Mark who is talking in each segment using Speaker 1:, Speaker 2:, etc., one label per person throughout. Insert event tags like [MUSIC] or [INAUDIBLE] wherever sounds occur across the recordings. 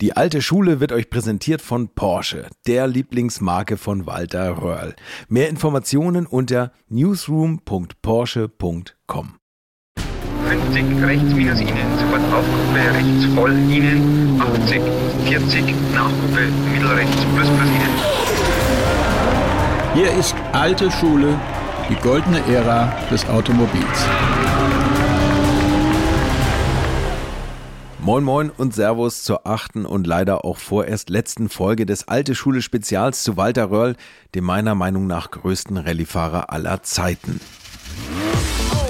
Speaker 1: Die alte Schule wird euch präsentiert von Porsche, der Lieblingsmarke von Walter Röhrl. Mehr Informationen unter newsroom.porsche.com.
Speaker 2: 50 rechts minus Ihnen, sofort Aufgruppe rechts voll Ihnen, 80, 40, Nachgruppe mittelrechts plus plus Ihnen.
Speaker 3: Hier ist alte Schule, die goldene Ära des Automobils.
Speaker 1: Moin Moin und Servus zur achten und leider auch vorerst letzten Folge des Alte Schule Spezials zu Walter Röhrl, dem meiner Meinung nach größten Rallyefahrer aller Zeiten.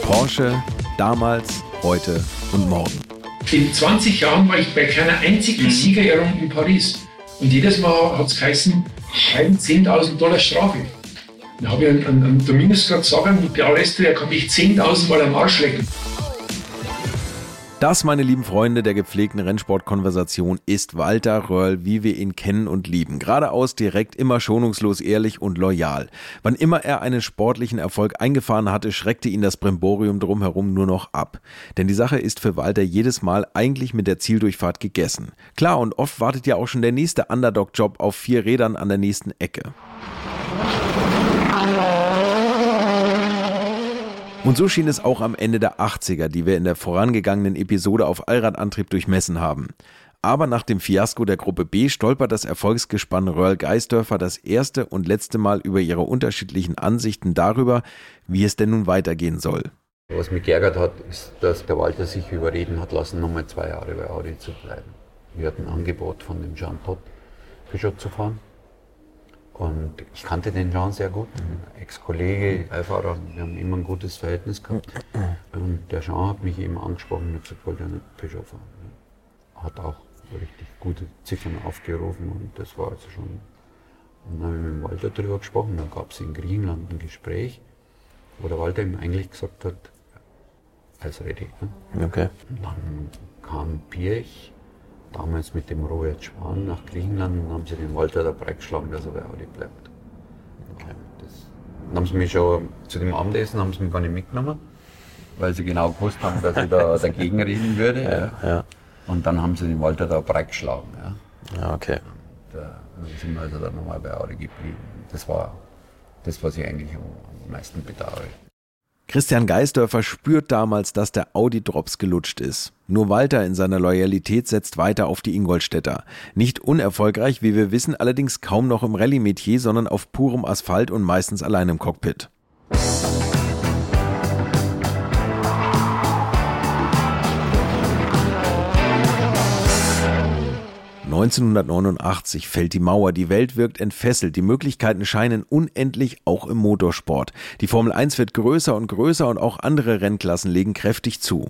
Speaker 1: Porsche, damals, heute und morgen.
Speaker 4: In 20 Jahren war ich bei keiner einzigen
Speaker 1: Mhm.
Speaker 4: Siegerehrung in Paris. Und jedes Mal hat es geheißen, schreiben 10.000 Dollar Strafe. Dann habe ich an, an, an Dominus gerade gesagt, mit Bialestro, er kann mich 10.000 Mal am Arsch lecken.
Speaker 1: Das, meine lieben Freunde der gepflegten Rennsportkonversation, ist Walter Röhrl, wie wir ihn kennen und lieben. Geradeaus, direkt, immer schonungslos ehrlich und loyal. Wann immer er einen sportlichen Erfolg eingefahren hatte, schreckte ihn das Brimborium drumherum nur noch ab. Denn die Sache ist für Walter jedes Mal eigentlich mit der Zieldurchfahrt gegessen. Klar, und oft wartet ja auch schon der nächste Underdog-Job auf vier Rädern an der nächsten Ecke. Und so schien es auch am Ende der 80er, die wir in der vorangegangenen Episode auf Allradantrieb durchmessen haben. Aber nach dem Fiasko der Gruppe B stolpert das Erfolgsgespann Röhrl Geisdörfer das erste und letzte Mal über ihre unterschiedlichen Ansichten darüber, wie es denn nun weitergehen soll.
Speaker 5: Was mich geärgert hat, ist, dass der Walter sich überreden hat lassen, nochmal zwei Jahre bei Audi zu bleiben. Wir hatten ein Angebot von dem Jean Todt, Peugeot zu fahren. Und ich kannte den Jean sehr gut, ein Ex-Kollege, Beifahrer. Wir haben immer ein gutes Verhältnis gehabt. Und der Jean hat mich eben angesprochen und hat gesagt, wollte er nicht Peugeot fahren. Hat auch richtig gute Ziffern aufgerufen und das war also schon. Und dann habe ich mit dem Walter darüber gesprochen. Dann gab es in Griechenland ein Gespräch, wo der Walter ihm eigentlich gesagt hat, ist ready. Ne?
Speaker 1: Okay.
Speaker 5: Und dann kam Pirch, damals mit dem Robert Schwan nach Griechenland und haben sie den Walter dabei geschlagen, dass er bei Audi bleibt. Okay. Das, dann haben sie mich schon zu dem Abendessen haben sie mich gar nicht mitgenommen, weil sie genau gewusst haben, dass ich da [LAUGHS] dagegen reden würde. Ja,
Speaker 1: Ja,
Speaker 5: Und dann haben sie den Walter da breit geschlagen. Ja.
Speaker 1: ja okay.
Speaker 5: Und, äh, dann sind wir also dann nochmal bei Audi geblieben. Das war das, was ich eigentlich am meisten bedauere.
Speaker 1: Christian Geisdörfer spürt damals, dass der Audi-Drops gelutscht ist. Nur Walter in seiner Loyalität setzt weiter auf die Ingolstädter. Nicht unerfolgreich, wie wir wissen, allerdings kaum noch im Rallye-Metier, sondern auf purem Asphalt und meistens allein im Cockpit. 1989 fällt die Mauer, die Welt wirkt entfesselt, die Möglichkeiten scheinen unendlich auch im Motorsport. Die Formel 1 wird größer und größer und auch andere Rennklassen legen kräftig zu.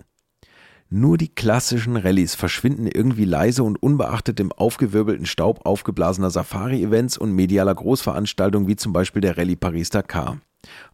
Speaker 1: Nur die klassischen Rallyes verschwinden irgendwie leise und unbeachtet im aufgewirbelten Staub aufgeblasener Safari-Events und medialer Großveranstaltungen wie zum Beispiel der Rallye Paris-Dakar.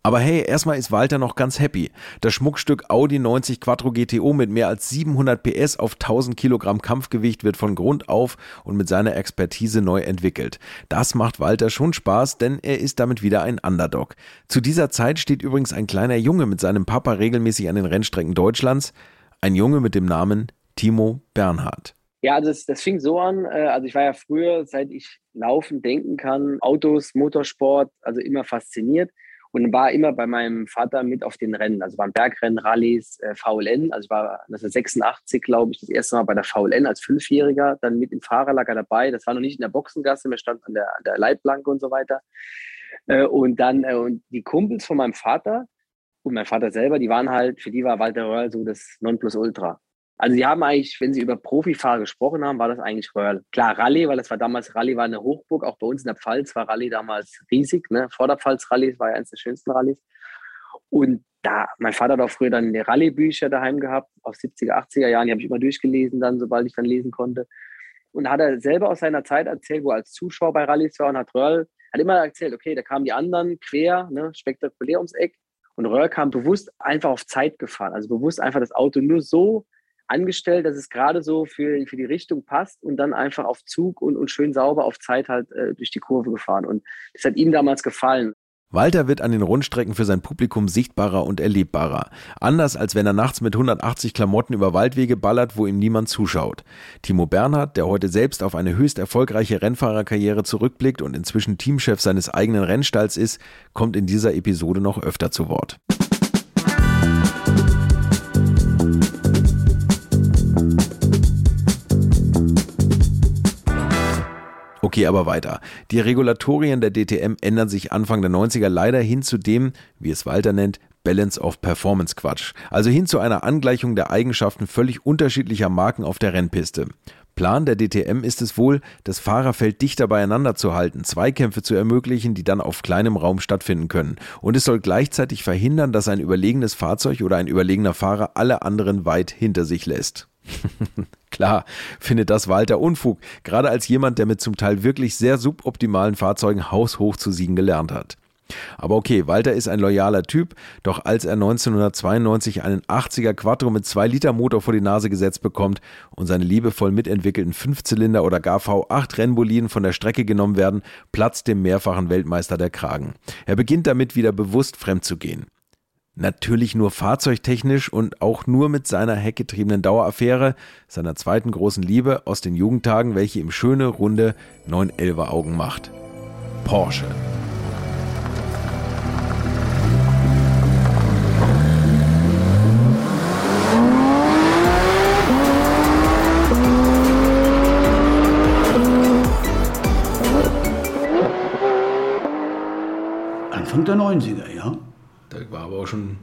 Speaker 1: Aber hey, erstmal ist Walter noch ganz happy. Das Schmuckstück Audi 90 Quattro GTO mit mehr als 700 PS auf 1000 Kilogramm Kampfgewicht wird von Grund auf und mit seiner Expertise neu entwickelt. Das macht Walter schon Spaß, denn er ist damit wieder ein Underdog. Zu dieser Zeit steht übrigens ein kleiner Junge mit seinem Papa regelmäßig an den Rennstrecken Deutschlands. Ein Junge mit dem Namen Timo Bernhard.
Speaker 6: Ja, also das, das fing so an. äh, Also ich war ja früher, seit ich laufen denken kann, Autos, Motorsport, also immer fasziniert und war immer bei meinem Vater mit auf den Rennen, also beim Bergrennen, Rallyes, äh, VLN. Also ich war 1986, glaube ich, das erste Mal bei der VLN als Fünfjähriger, dann mit im Fahrerlager dabei. Das war noch nicht in der Boxengasse, wir standen an der, an der Leitplanke und so weiter. Äh, Und dann äh, und die Kumpels von meinem Vater und mein Vater selber, die waren halt, für die war Walter Röhrl so das Nonplusultra. Also die haben eigentlich, wenn sie über Profifahrer gesprochen haben, war das eigentlich Röhrl. Klar, Rallye, weil das war damals, Rallye war eine Hochburg, auch bei uns in der Pfalz war Rallye damals riesig, ne? Vorderpfalz-Rallye war ja eines der schönsten Rallyes. Und da, mein Vater hat auch früher dann Rallye-Bücher daheim gehabt, aus 70er, 80er Jahren, die habe ich immer durchgelesen dann, sobald ich dann lesen konnte. Und hat er selber aus seiner Zeit erzählt, wo er als Zuschauer bei Rallyes war und hat Röhrl, hat immer erzählt, okay, da kamen die anderen quer, ne, spektakulär ums Eck. Und Röhrl kam bewusst einfach auf Zeit gefahren, also bewusst einfach das Auto nur so angestellt, dass es gerade so für, für die Richtung passt und dann einfach auf Zug und, und schön sauber auf Zeit halt äh, durch die Kurve gefahren. Und das hat ihm damals gefallen.
Speaker 1: Walter wird an den Rundstrecken für sein Publikum sichtbarer und erlebbarer. Anders als wenn er nachts mit 180 Klamotten über Waldwege ballert, wo ihm niemand zuschaut. Timo Bernhard, der heute selbst auf eine höchst erfolgreiche Rennfahrerkarriere zurückblickt und inzwischen Teamchef seines eigenen Rennstalls ist, kommt in dieser Episode noch öfter zu Wort. Okay, aber weiter. Die Regulatorien der DTM ändern sich Anfang der 90er leider hin zu dem, wie es Walter nennt, Balance of Performance Quatsch. Also hin zu einer Angleichung der Eigenschaften völlig unterschiedlicher Marken auf der Rennpiste. Plan der DTM ist es wohl, das Fahrerfeld dichter beieinander zu halten, Zweikämpfe zu ermöglichen, die dann auf kleinem Raum stattfinden können. Und es soll gleichzeitig verhindern, dass ein überlegenes Fahrzeug oder ein überlegener Fahrer alle anderen weit hinter sich lässt. [LAUGHS] Klar, findet das Walter Unfug, gerade als jemand, der mit zum Teil wirklich sehr suboptimalen Fahrzeugen haushoch zu siegen gelernt hat. Aber okay, Walter ist ein loyaler Typ, doch als er 1992 einen 80er Quattro mit 2 Liter Motor vor die Nase gesetzt bekommt und seine liebevoll mitentwickelten Fünfzylinder oder gar V8 Rennboliden von der Strecke genommen werden, platzt dem mehrfachen Weltmeister der Kragen. Er beginnt damit wieder bewusst fremd zu gehen. Natürlich nur fahrzeugtechnisch und auch nur mit seiner heckgetriebenen Daueraffäre, seiner zweiten großen Liebe aus den Jugendtagen, welche ihm schöne, runde 911er Augen macht. Porsche.
Speaker 7: Anfang der 90er,
Speaker 1: war aber auch schon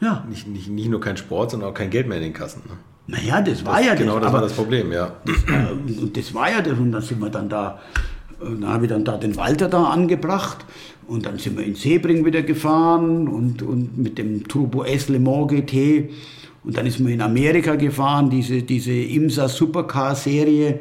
Speaker 7: Ja.
Speaker 1: nicht, nicht, nicht nur kein Sport, sondern auch kein Geld mehr in den Kassen. Ne?
Speaker 7: Naja, das war ja
Speaker 1: genau, das
Speaker 7: aber
Speaker 1: war das Problem, ja.
Speaker 7: Äh, Und das war ja das. Und dann sind wir dann da, äh, dann habe ich dann da den Walter da angebracht. Und dann sind wir in Sebring wieder gefahren und, und mit dem Turbo S Le Mans GT. Und dann ist man in Amerika gefahren, diese, diese IMSA Supercar Serie,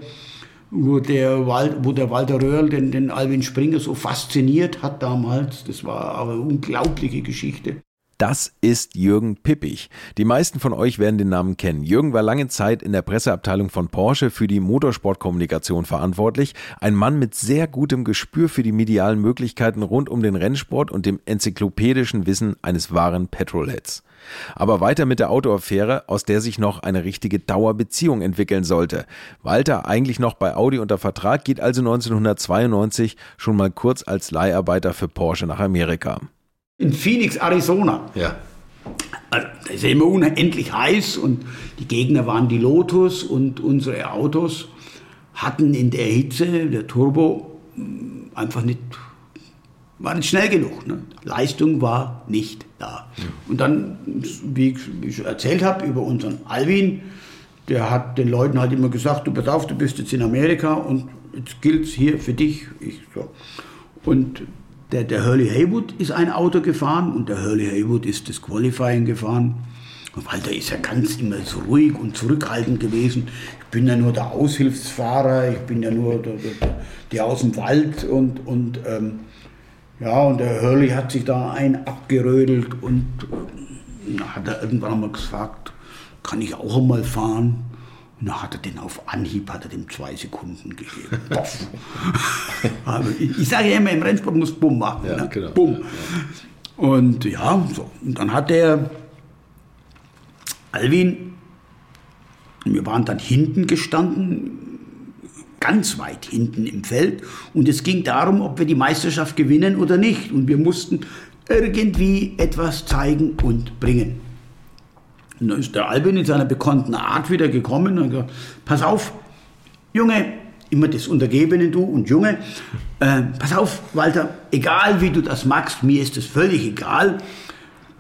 Speaker 7: wo der, Wal, wo der Walter Röhrl den, den Alvin Springer so fasziniert hat damals. Das war aber eine unglaubliche Geschichte.
Speaker 1: Das ist Jürgen Pippich. Die meisten von euch werden den Namen kennen. Jürgen war lange Zeit in der Presseabteilung von Porsche für die Motorsportkommunikation verantwortlich. Ein Mann mit sehr gutem Gespür für die medialen Möglichkeiten rund um den Rennsport und dem enzyklopädischen Wissen eines wahren Petrolheads. Aber weiter mit der Autoaffäre, aus der sich noch eine richtige Dauerbeziehung entwickeln sollte. Walter, eigentlich noch bei Audi unter Vertrag, geht also 1992 schon mal kurz als Leiharbeiter für Porsche nach Amerika.
Speaker 7: In Phoenix, Arizona.
Speaker 1: Ja.
Speaker 7: Also, da ist ja immer unendlich heiß und die Gegner waren die Lotus und unsere Autos hatten in der Hitze, der Turbo, einfach nicht, war nicht schnell genug. Ne? Leistung war nicht da. Und dann, wie ich, erzählt habe, über unseren Alvin, der hat den Leuten halt immer gesagt, du pass auf, du bist jetzt in Amerika und jetzt gilt es hier für dich. Ich, so. Und der, der Hurley Haywood ist ein Auto gefahren und der Hurley Haywood ist das Qualifying gefahren. Und Walter ist ja ganz immer so ruhig und zurückhaltend gewesen. Ich bin ja nur der Aushilfsfahrer, ich bin ja nur der, der, der aus dem Wald und, und ähm, ja, und der Hurley hat sich da ein abgerödelt und äh, hat er irgendwann einmal gefragt, kann ich auch einmal fahren? Und dann hat er den auf Anhieb, hat er dem zwei Sekunden gegeben. [LAUGHS] Aber ich, sage ja immer, im Rennsport muss Bumm machen.
Speaker 1: Ja,
Speaker 7: ne?
Speaker 1: genau.
Speaker 7: Bumm. Und ja, so. Und dann hat der Alvin, wir waren dann hinten gestanden, ganz weit hinten im Feld. Und es ging darum, ob wir die Meisterschaft gewinnen oder nicht. Und wir mussten irgendwie etwas zeigen und bringen. Und dann ist der Albin in seiner bekannten Art wieder gekommen und hat gesagt, pass auf, Junge, immer das Untergebene du und Junge, äh, pass auf, Walter, egal wie du das magst, mir ist das völlig egal,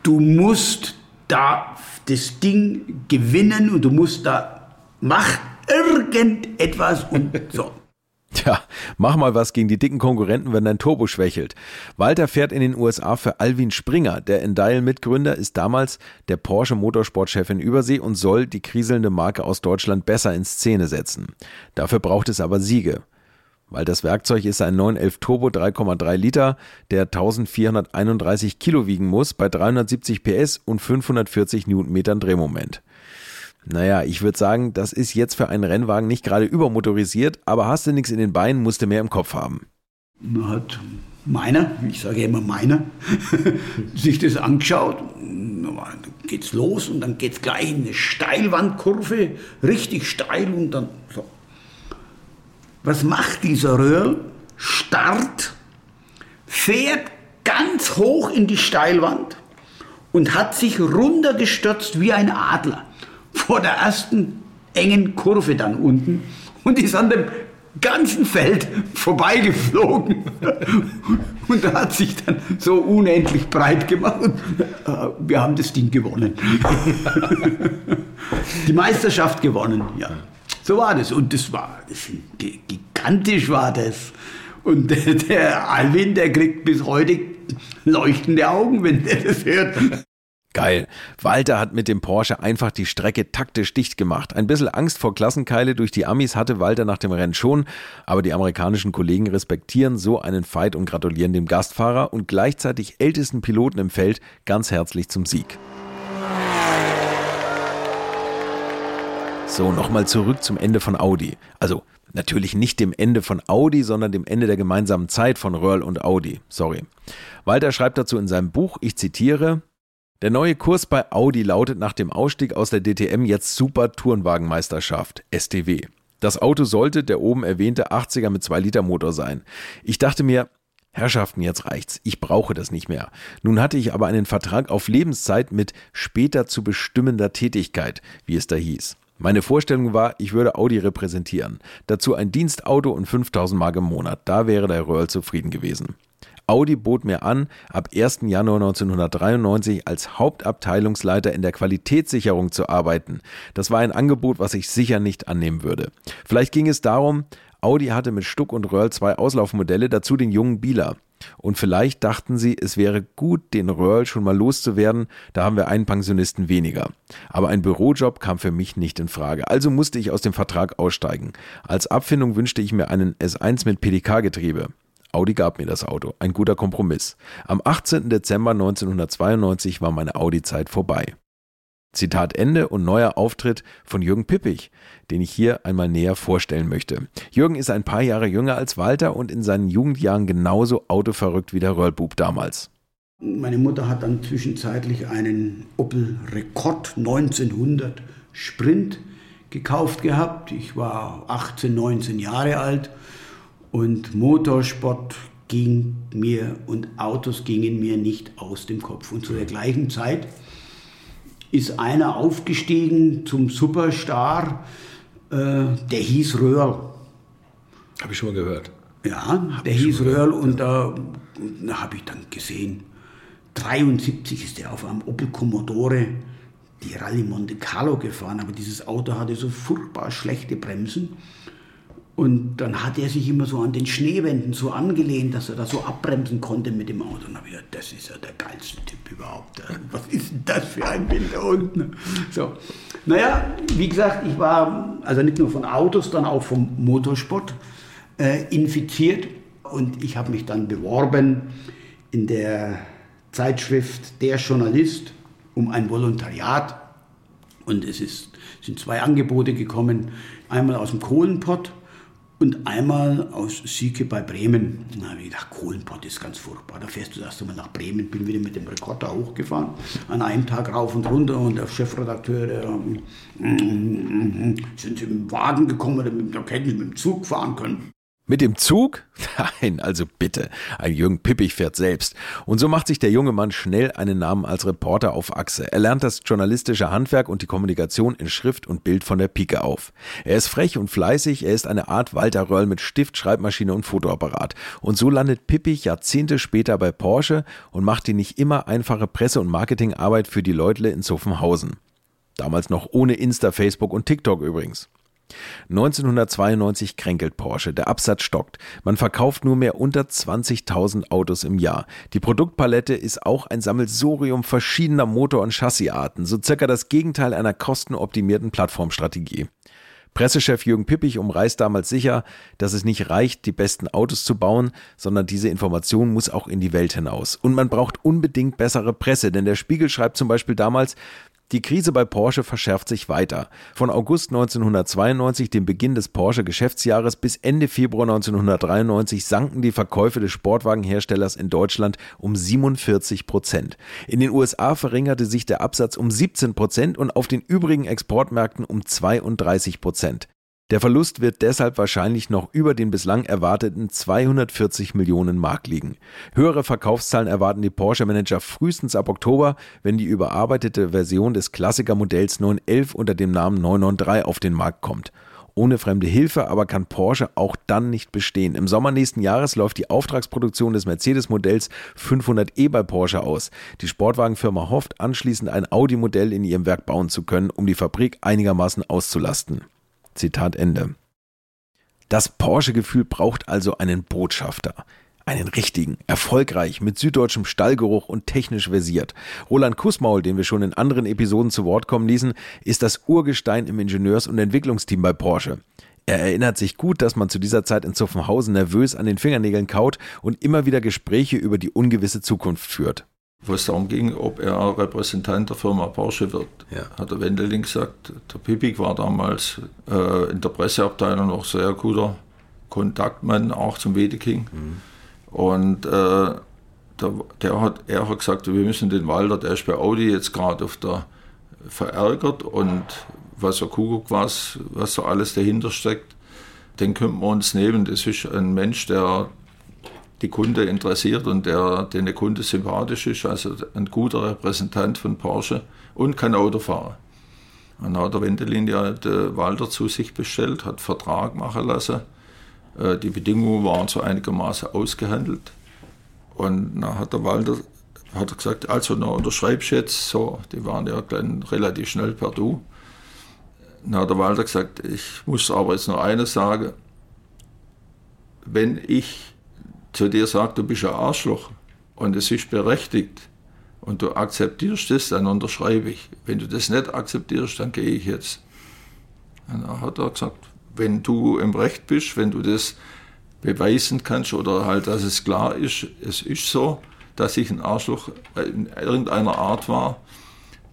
Speaker 7: du musst da das Ding gewinnen und du musst da, mach irgendetwas und so.
Speaker 1: Tja, mach mal was gegen die dicken Konkurrenten, wenn dein Turbo schwächelt. Walter fährt in den USA für Alvin Springer. Der Endial-Mitgründer ist damals der Porsche Motorsportchef in Übersee und soll die kriselnde Marke aus Deutschland besser in Szene setzen. Dafür braucht es aber Siege. Weil das Werkzeug ist ein 911 Turbo 3,3 Liter, der 1431 Kilo wiegen muss, bei 370 PS und 540 Newtonmetern Drehmoment. Naja, ich würde sagen, das ist jetzt für einen Rennwagen nicht gerade übermotorisiert, aber hast du nichts in den Beinen, musst du mehr im Kopf haben.
Speaker 7: Man hat meiner, ich sage immer meiner, [LAUGHS] sich das angeschaut. Dann geht's los und dann geht's gleich in eine Steilwandkurve, richtig steil und dann so. Was macht dieser Röhrl? Start, fährt ganz hoch in die Steilwand und hat sich runtergestürzt wie ein Adler vor der ersten engen Kurve dann unten und ist an dem ganzen Feld vorbeigeflogen und hat sich dann so unendlich breit gemacht äh, wir haben das Ding gewonnen. [LAUGHS] Die Meisterschaft gewonnen, ja. So war das und das war das, gigantisch war das. Und der, der Alvin, der kriegt bis heute leuchtende Augen, wenn der das hört.
Speaker 1: Geil. Walter hat mit dem Porsche einfach die Strecke taktisch dicht gemacht. Ein bisschen Angst vor Klassenkeile durch die Amis hatte Walter nach dem Rennen schon, aber die amerikanischen Kollegen respektieren so einen Fight und gratulieren dem Gastfahrer und gleichzeitig ältesten Piloten im Feld ganz herzlich zum Sieg. So, nochmal zurück zum Ende von Audi. Also, natürlich nicht dem Ende von Audi, sondern dem Ende der gemeinsamen Zeit von Röhrl und Audi. Sorry. Walter schreibt dazu in seinem Buch, ich zitiere, der neue Kurs bei Audi lautet nach dem Ausstieg aus der DTM jetzt Super Tourenwagenmeisterschaft, STW. Das Auto sollte der oben erwähnte 80er mit 2 Liter Motor sein. Ich dachte mir, Herrschaften, jetzt reicht's. Ich brauche das nicht mehr. Nun hatte ich aber einen Vertrag auf Lebenszeit mit später zu bestimmender Tätigkeit, wie es da hieß. Meine Vorstellung war, ich würde Audi repräsentieren. Dazu ein Dienstauto und 5000 Mark im Monat. Da wäre der Röhrl zufrieden gewesen. Audi bot mir an, ab 1. Januar 1993 als Hauptabteilungsleiter in der Qualitätssicherung zu arbeiten. Das war ein Angebot, was ich sicher nicht annehmen würde. Vielleicht ging es darum, Audi hatte mit Stuck und Röhrl zwei Auslaufmodelle, dazu den jungen Bieler. Und vielleicht dachten sie, es wäre gut, den Röhrl schon mal loszuwerden, da haben wir einen Pensionisten weniger. Aber ein Bürojob kam für mich nicht in Frage. Also musste ich aus dem Vertrag aussteigen. Als Abfindung wünschte ich mir einen S1 mit PDK-Getriebe. Audi gab mir das Auto. Ein guter Kompromiss. Am 18. Dezember 1992 war meine Audi-Zeit vorbei. Zitat Ende und neuer Auftritt von Jürgen Pippich, den ich hier einmal näher vorstellen möchte. Jürgen ist ein paar Jahre jünger als Walter und in seinen Jugendjahren genauso autoverrückt wie der Röllbub damals.
Speaker 7: Meine Mutter hat dann zwischenzeitlich einen Opel Rekord 1900 Sprint gekauft gehabt. Ich war 18, 19 Jahre alt und Motorsport ging mir und Autos gingen mir nicht aus dem Kopf. Und zu der gleichen Zeit ist einer aufgestiegen zum Superstar, äh, der hieß Röhrl.
Speaker 1: Habe ich schon mal gehört.
Speaker 7: Ja, Hab der hieß Röhrl und da, da habe ich dann gesehen, 73 ist er auf einem Opel Commodore die Rallye Monte Carlo gefahren, aber dieses Auto hatte so furchtbar schlechte Bremsen und dann hat er sich immer so an den Schneewänden so angelehnt, dass er da so abbremsen konnte mit dem Auto. Und dann habe ich gedacht, das ist ja der geilste Typ überhaupt. Was ist denn das für ein Bild da unten? So. Naja, wie gesagt, ich war also nicht nur von Autos, dann auch vom Motorsport äh, infiziert. Und ich habe mich dann beworben in der Zeitschrift Der Journalist um ein Volontariat. Und es ist, sind zwei Angebote gekommen. Einmal aus dem Kohlenpott und einmal aus Sieke bei Bremen. Da habe ich gedacht, Kohlenpott ist ganz furchtbar. Da fährst du erst einmal nach Bremen, bin wieder mit dem Rekorder hochgefahren, an einem Tag rauf und runter und der Chefredakteur, der, mm, mm, mm, sind Sie mit dem Wagen gekommen, hätten Sie mit dem Zug fahren können.
Speaker 1: Mit dem Zug? [LAUGHS] Nein, also bitte. Ein Jürgen Pippich fährt selbst. Und so macht sich der junge Mann schnell einen Namen als Reporter auf Achse. Er lernt das journalistische Handwerk und die Kommunikation in Schrift und Bild von der Pike auf. Er ist frech und fleißig, er ist eine Art Walter Röll mit Stift, Schreibmaschine und Fotoapparat. Und so landet Pippich Jahrzehnte später bei Porsche und macht die nicht immer einfache Presse- und Marketingarbeit für die Leutle in Zuffenhausen. Damals noch ohne Insta, Facebook und TikTok übrigens. 1992 kränkelt Porsche, der Absatz stockt. Man verkauft nur mehr unter 20.000 Autos im Jahr. Die Produktpalette ist auch ein Sammelsurium verschiedener Motor- und Chassisarten, so circa das Gegenteil einer kostenoptimierten Plattformstrategie. Pressechef Jürgen Pippich umreißt damals sicher, dass es nicht reicht, die besten Autos zu bauen, sondern diese Information muss auch in die Welt hinaus. Und man braucht unbedingt bessere Presse, denn der Spiegel schreibt zum Beispiel damals, Die Krise bei Porsche verschärft sich weiter. Von August 1992, dem Beginn des Porsche-Geschäftsjahres, bis Ende Februar 1993 sanken die Verkäufe des Sportwagenherstellers in Deutschland um 47 Prozent. In den USA verringerte sich der Absatz um 17 Prozent und auf den übrigen Exportmärkten um 32 Prozent. Der Verlust wird deshalb wahrscheinlich noch über den bislang erwarteten 240 Millionen Mark liegen. Höhere Verkaufszahlen erwarten die Porsche-Manager frühestens ab Oktober, wenn die überarbeitete Version des Klassikermodells 911 unter dem Namen 993 auf den Markt kommt. Ohne fremde Hilfe aber kann Porsche auch dann nicht bestehen. Im Sommer nächsten Jahres läuft die Auftragsproduktion des Mercedes-Modells 500e bei Porsche aus. Die Sportwagenfirma hofft anschließend ein Audi-Modell in ihrem Werk bauen zu können, um die Fabrik einigermaßen auszulasten. Zitat Ende. Das Porsche-Gefühl braucht also einen Botschafter. Einen richtigen, erfolgreich, mit süddeutschem Stallgeruch und technisch versiert. Roland Kussmaul, den wir schon in anderen Episoden zu Wort kommen ließen, ist das Urgestein im Ingenieurs- und Entwicklungsteam bei Porsche. Er erinnert sich gut, dass man zu dieser Zeit in Zuffenhausen nervös an den Fingernägeln kaut und immer wieder Gespräche über die ungewisse Zukunft führt
Speaker 8: wo es darum ging, ob er Repräsentant der Firma Porsche wird. Ja. Hat der Wendeling gesagt, der Pipik war damals äh, in der Presseabteilung noch sehr guter Kontaktmann, auch zum Wedeking. Mhm. Und äh, der, der, hat, er hat gesagt, wir müssen den Walter, der ist bei Audi jetzt gerade auf der verärgert und was er Kuckuck was, was so alles dahinter steckt, den könnten wir uns nehmen. Das ist ein Mensch, der die Kunde interessiert und der, den der Kunde sympathisch ist, also ein guter Repräsentant von Porsche und kann Auto fahren. Dann hat der Wendelin ja den Walter zu sich bestellt, hat Vertrag machen lassen. Äh, die Bedingungen waren so einigermaßen ausgehandelt. Und dann hat der Walter hat gesagt, also na, unterschreibst jetzt, so, die waren ja dann relativ schnell per Du. Dann hat der Walter gesagt, ich muss aber jetzt noch eines sagen, wenn ich zu dir sagt, du bist ein Arschloch und es ist berechtigt und du akzeptierst es, dann unterschreibe ich. Wenn du das nicht akzeptierst, dann gehe ich jetzt. Und dann hat er gesagt, wenn du im Recht bist, wenn du das beweisen kannst oder halt, dass es klar ist, es ist so, dass ich ein Arschloch in irgendeiner Art war,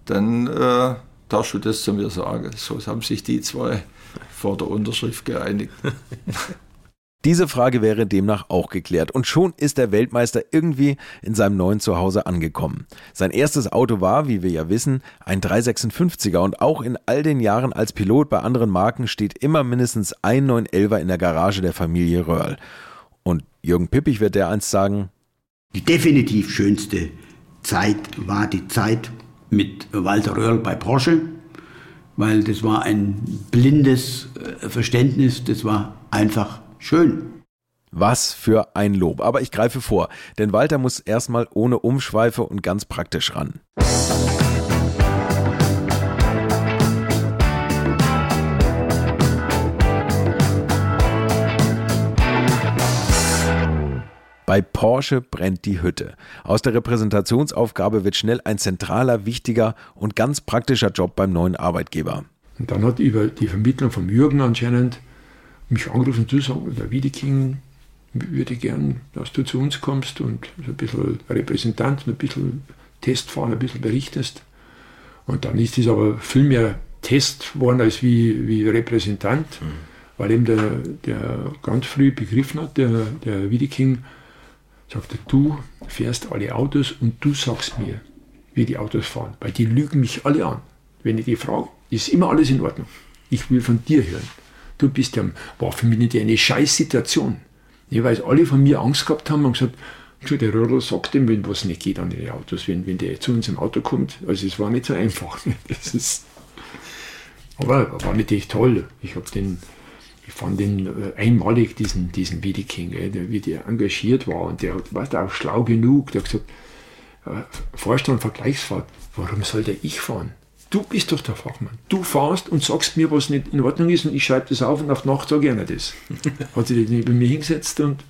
Speaker 8: dann äh, darfst du das zu mir sagen. So haben sich die zwei vor der Unterschrift geeinigt. [LAUGHS]
Speaker 1: Diese Frage wäre demnach auch geklärt und schon ist der Weltmeister irgendwie in seinem neuen Zuhause angekommen. Sein erstes Auto war, wie wir ja wissen, ein 356er und auch in all den Jahren als Pilot bei anderen Marken steht immer mindestens ein 911er in der Garage der Familie Röhrl. Und Jürgen Pippich wird der einst sagen,
Speaker 7: die definitiv schönste Zeit war die Zeit mit Walter Röhrl bei Porsche, weil das war ein blindes äh, Verständnis, das war einfach Schön.
Speaker 1: Was für ein Lob. Aber ich greife vor, denn Walter muss erstmal ohne Umschweife und ganz praktisch ran. Bei Porsche brennt die Hütte. Aus der Repräsentationsaufgabe wird schnell ein zentraler, wichtiger und ganz praktischer Job beim neuen Arbeitgeber.
Speaker 4: Und dann hat über die Vermittlung von Jürgen anscheinend mich angerufen und zu sagen, der Wiedeking würde gern, dass du zu uns kommst und so ein bisschen Repräsentant, ein bisschen Test fahren, ein bisschen berichtest. Und dann ist es aber viel mehr Test geworden als wie, wie Repräsentant, mhm. weil eben der, der ganz früh begriffen hat, der, der Wiedeking, sagte, du fährst alle Autos und du sagst mir, wie die Autos fahren, weil die lügen mich alle an. Wenn ich die frage, ist immer alles in Ordnung. Ich will von dir hören du bist ja, war für mich nicht eine Scheißsituation. Ja, weil alle von mir Angst gehabt haben und gesagt, der Röhrl sagt ihm, wenn was nicht geht an den Autos, wenn, wenn der zu uns im Auto kommt. Also es war nicht so einfach. [LAUGHS] Das ist, aber war natürlich toll. Ich habe den, ich fand den äh, einmalig, diesen, diesen Wiedeking, wie der engagiert war und der war auch schlau genug. Der hat gesagt, äh, Vorstand Vergleichsfahrt, warum soll der ich fahren? Du bist doch der Fachmann. Du fahrst und sagst mir, was nicht in Ordnung ist und ich schreibe das auf und auf Nacht sage ich einer das. [LAUGHS] Hat sich neben mir hingesetzt und,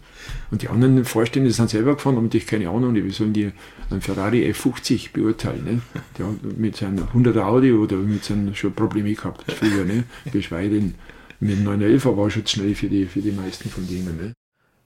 Speaker 4: und die anderen Vorstände sind selber gefahren, haben natürlich keine Ahnung, wie sollen die einen Ferrari F50 beurteilen. Ne? Der hat mit seinem 100er Audi oder mit seinen schon Probleme gehabt früher. Ne? Geschweige denn mit einem 911 war schon schnell für die, für die meisten von denen. Ne?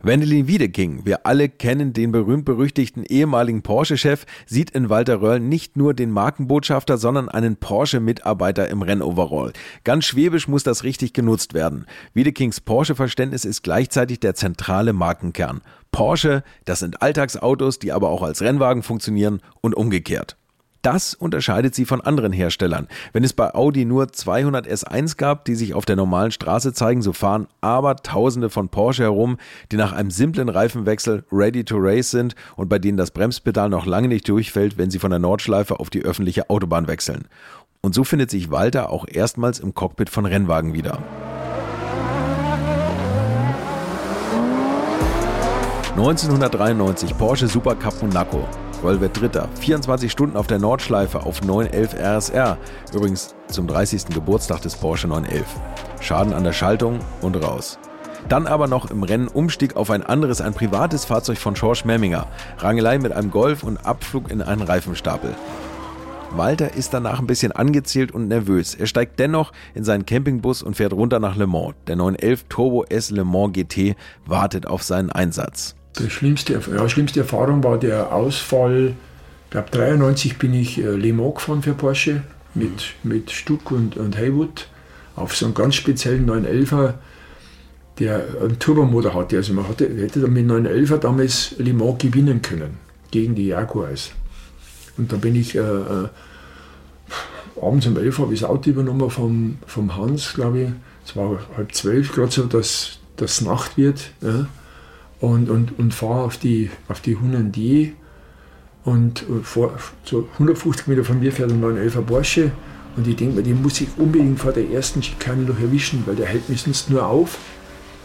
Speaker 1: Wendelin Wiedeking, wir alle kennen den berühmt-berüchtigten ehemaligen Porsche-Chef, sieht in Walter Röhrl nicht nur den Markenbotschafter, sondern einen Porsche-Mitarbeiter im Rennoverall. Ganz schwäbisch muss das richtig genutzt werden. Wiedekings Porsche-Verständnis ist gleichzeitig der zentrale Markenkern. Porsche, das sind Alltagsautos, die aber auch als Rennwagen funktionieren und umgekehrt. Das unterscheidet sie von anderen Herstellern. Wenn es bei Audi nur 200 S1 gab, die sich auf der normalen Straße zeigen, so fahren aber Tausende von Porsche herum, die nach einem simplen Reifenwechsel ready to race sind und bei denen das Bremspedal noch lange nicht durchfällt, wenn sie von der Nordschleife auf die öffentliche Autobahn wechseln. Und so findet sich Walter auch erstmals im Cockpit von Rennwagen wieder. 1993 Porsche Supercup Monaco. Roll wird Dritter. 24 Stunden auf der Nordschleife auf 911 RSR. Übrigens zum 30. Geburtstag des Porsche 911. Schaden an der Schaltung und raus. Dann aber noch im Rennen Umstieg auf ein anderes, ein privates Fahrzeug von Schorsch Memminger. Rangelei mit einem Golf und Abflug in einen Reifenstapel. Walter ist danach ein bisschen angezählt und nervös. Er steigt dennoch in seinen Campingbus und fährt runter nach Le Mans. Der 911 Turbo S Le Mans GT wartet auf seinen Einsatz.
Speaker 4: Die schlimmste, ja, schlimmste Erfahrung war der Ausfall. Ich glaube, 93 bin ich äh, Le Mans gefahren für Porsche mit, mit Stuck und, und Haywood auf so einem ganz speziellen 911er, der einen Turbomotor hatte. Also man hatte, hätte dann mit 911er damals Le Mans gewinnen können gegen die Jaguars. Und da bin ich äh, äh, abends um 11 habe ich das Auto übernommen vom, vom Hans, glaube ich. Es war halb zwölf, gerade so, dass das Nacht wird. Ja und, und, und fahre auf die, auf die Hunandie und vor, so 150 Meter von mir fährt ein 911er Porsche und ich denke mir, den muss ich unbedingt vor der ersten Schikane noch erwischen, weil der hält mich sonst nur auf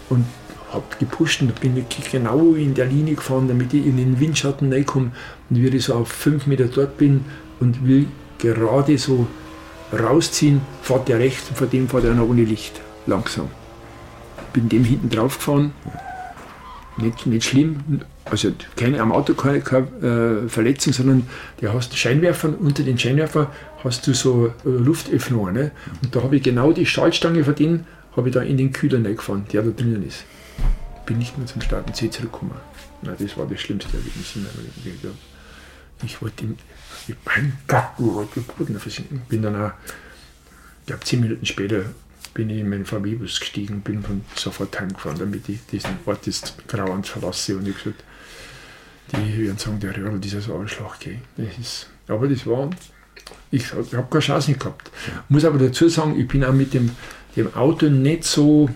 Speaker 4: und habe gepusht und bin wirklich genau in der Linie gefahren, damit ich in den Windschatten reinkomme und wie ich so auf 5 Meter dort bin und will gerade so rausziehen, fährt der rechts und vor dem fährt einer ohne Licht, langsam. Bin dem hinten drauf gefahren, nicht, nicht schlimm, also keine, am Auto keine, keine äh, Verletzung, sondern du hast Scheinwerfer, unter den Scheinwerfer hast du so äh, Luftöffnungen. Ne? Und da habe ich genau die Schaltstange von denen, habe ich da in den Kühler reingefahren, der da drinnen ist. Bin nicht mehr zum Starten C zurückgekommen. Nein, das war das schlimmste Erlebnis in meinem Leben. Ich wollte im, ich mein Gott, wollte Boden versinken. Bin dann auch, ich glaube, zehn Minuten später bin ich in meinen VW-Bus gestiegen und bin von sofort heimgefahren, damit ich diesen Ort jetzt grauend verlasse. Und ich gesagt, die werden sagen, der Röhrl, dieses Arschloch, gell. Das ist, aber das war, ich, habe keine Chance gehabt. Muss aber dazu sagen, ich bin auch mit dem, dem Auto nicht so,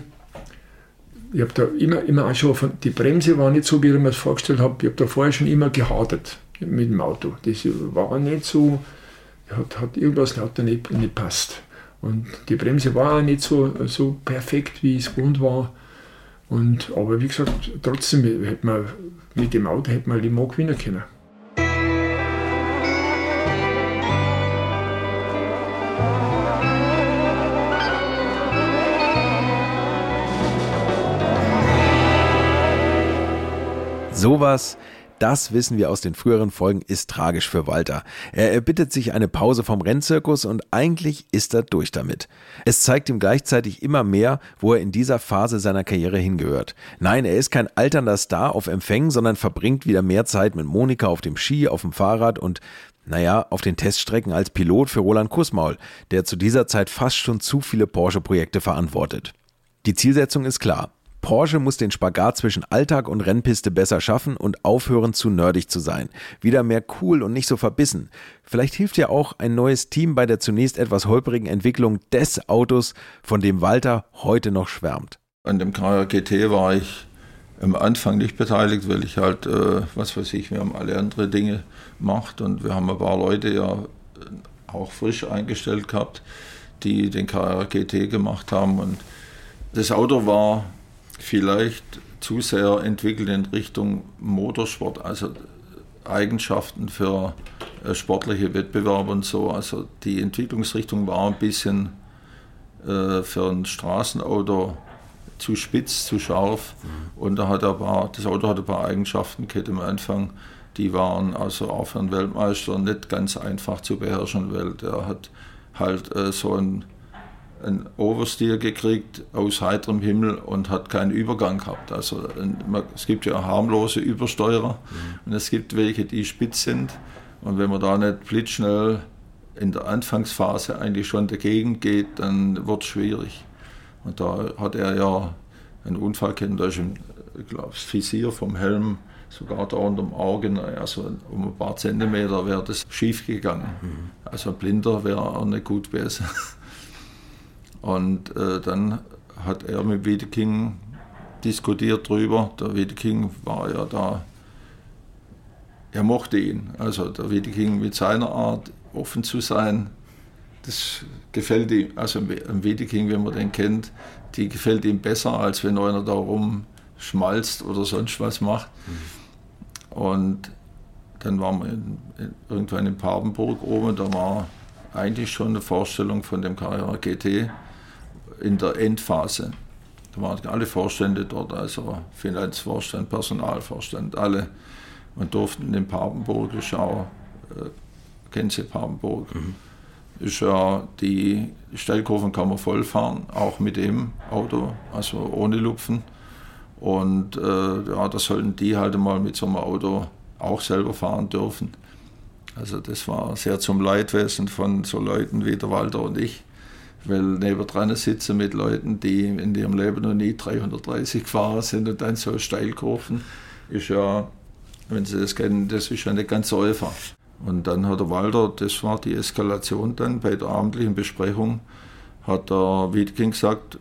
Speaker 4: ich habe da immer, immer auch schon, von, die Bremse war nicht so, wie ich mir das vorgestellt habe. Ich habe da vorher schon immer gehadert mit dem Auto. Das war nicht so, hat, hat irgendwas hat da nicht, nicht passt. Und die Bremse war auch nicht so, so perfekt, wie es gewohnt war. Und, aber wie gesagt, trotzdem hätte man, mit dem Auto hätte man Mans gewinnen können.
Speaker 1: Sowas das wissen wir aus den früheren Folgen, ist tragisch für Walter. Er erbittet sich eine Pause vom Rennzirkus und eigentlich ist er durch damit. Es zeigt ihm gleichzeitig immer mehr, wo er in dieser Phase seiner Karriere hingehört. Nein, er ist kein alternder Star auf Empfängen, sondern verbringt wieder mehr Zeit mit Monika auf dem Ski, auf dem Fahrrad und naja, auf den Teststrecken als Pilot für Roland Kussmaul, der zu dieser Zeit fast schon zu viele Porsche-Projekte verantwortet. Die Zielsetzung ist klar. Porsche muss den Spagat zwischen Alltag und Rennpiste besser schaffen und aufhören zu nerdig zu sein. Wieder mehr cool und nicht so verbissen. Vielleicht hilft ja auch ein neues Team bei der zunächst etwas holprigen Entwicklung des Autos, von dem Walter heute noch schwärmt.
Speaker 8: An dem KR GT war ich am Anfang nicht beteiligt, weil ich halt, äh, was weiß ich, wir haben alle andere Dinge gemacht und wir haben ein paar Leute ja auch frisch eingestellt gehabt, die den KR GT gemacht haben und das Auto war vielleicht zu sehr entwickelt in Richtung Motorsport, also Eigenschaften für äh, sportliche Wettbewerbe und so. Also die Entwicklungsrichtung war ein bisschen äh, für ein Straßenauto zu spitz, zu scharf. Mhm. Und da hat er paar, das Auto hatte ein paar Eigenschaften gehabt am Anfang, die waren also auch für einen Weltmeister nicht ganz einfach zu beherrschen, weil der hat halt äh, so ein einen Oversteer gekriegt aus heiterem Himmel und hat keinen Übergang gehabt. Also es gibt ja harmlose Übersteuerer mhm. und es gibt welche, die spitz sind. Und wenn man da nicht blitzschnell in der Anfangsphase eigentlich schon dagegen geht, dann wird es schwierig. Und da hat er ja einen Unfall kennen, da ist ihm, ich glaube, das Visier vom Helm sogar da unter dem Auge, also um ein paar Zentimeter wäre das schief gegangen. Mhm. Also ein Blinder wäre auch nicht gut besser. [LAUGHS] Und äh, dann hat er mit Wiedeking diskutiert drüber. Der Wiedeking war ja da, er mochte ihn. Also der Wiedeking mit seiner Art offen zu sein, das gefällt ihm, also am Wiedeking, wenn man den kennt, die gefällt ihm besser, als wenn einer da rumschmalzt oder sonst was macht. Mhm. Und dann waren wir in, in, irgendwann in Papenburg oben, da war eigentlich schon eine Vorstellung von dem Carrera GT in der Endphase. Da waren alle Vorstände dort, also Finanzvorstand, Personalvorstand, alle. Und durften in den Papenburg, auch, äh, kennen Sie Papenburg, mhm. ist ja die Stellkurven kann man voll fahren, auch mit dem Auto, also ohne Lupfen. Und äh, ja, da sollten die halt mal mit so einem Auto auch selber fahren dürfen. Also das war sehr zum Leidwesen von so Leuten wie der Walter und ich weil nebendran sitzen mit Leuten, die in ihrem Leben noch nie 330 gefahren sind und dann so Steilkurven, ist ja, wenn Sie das kennen, das ist ja nicht ganz so einfach. Und dann hat der Walter, das war die Eskalation dann bei der abendlichen Besprechung, hat der Wiedeking gesagt,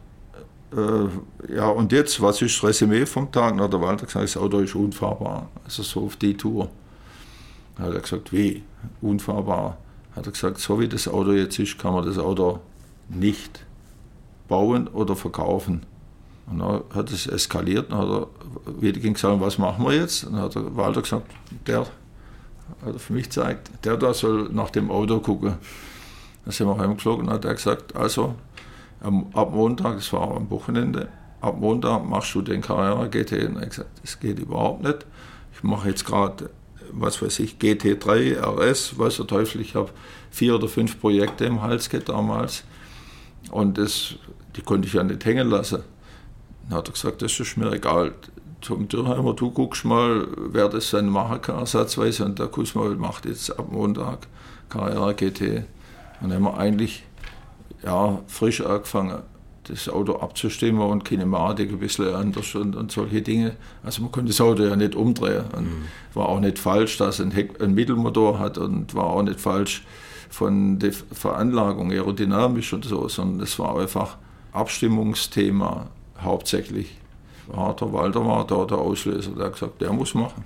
Speaker 8: äh, ja und jetzt, was ist das Resümee vom Tag? Hat der Walter gesagt, das Auto ist unfahrbar, also so auf die Tour. Dann hat er gesagt, wie, unfahrbar? Hat er gesagt, so wie das Auto jetzt ist, kann man das Auto nicht bauen oder verkaufen. Und dann hat es eskaliert, dann hat er wieder gesagt, was machen wir jetzt? Dann hat der Walter gesagt, der, hat für mich gezeigt, der da soll nach dem Auto gucken. Dann sind wir heimgeflogen und hat er gesagt, also ab Montag, das war am Wochenende, ab Montag machst du den Carrera GT. Und er hat gesagt, das geht überhaupt nicht. Ich mache jetzt gerade, was weiß ich, GT3, RS, weiß der Teufel, ich habe vier oder fünf Projekte im Hals gehabt damals. Und das, die konnte ich ja nicht hängen lassen. Dann hat er gesagt, das ist mir egal. Tom Dürheimer, du guckst mal, wer das dann machen kann, ersatzweise. Und der Kusmal macht jetzt ab Montag KR GT. Und dann haben wir eigentlich ja, frisch angefangen, das Auto abzustimmen und Kinematik ein bisschen anders und, und solche Dinge. Also man konnte das Auto ja nicht umdrehen. Und mhm. War auch nicht falsch, dass es ein, Heck, ein Mittelmotor hat und war auch nicht falsch, von der Veranlagung aerodynamisch und so, sondern es war einfach Abstimmungsthema hauptsächlich. Harter Walter war da der Auslöser, der hat gesagt, der muss machen.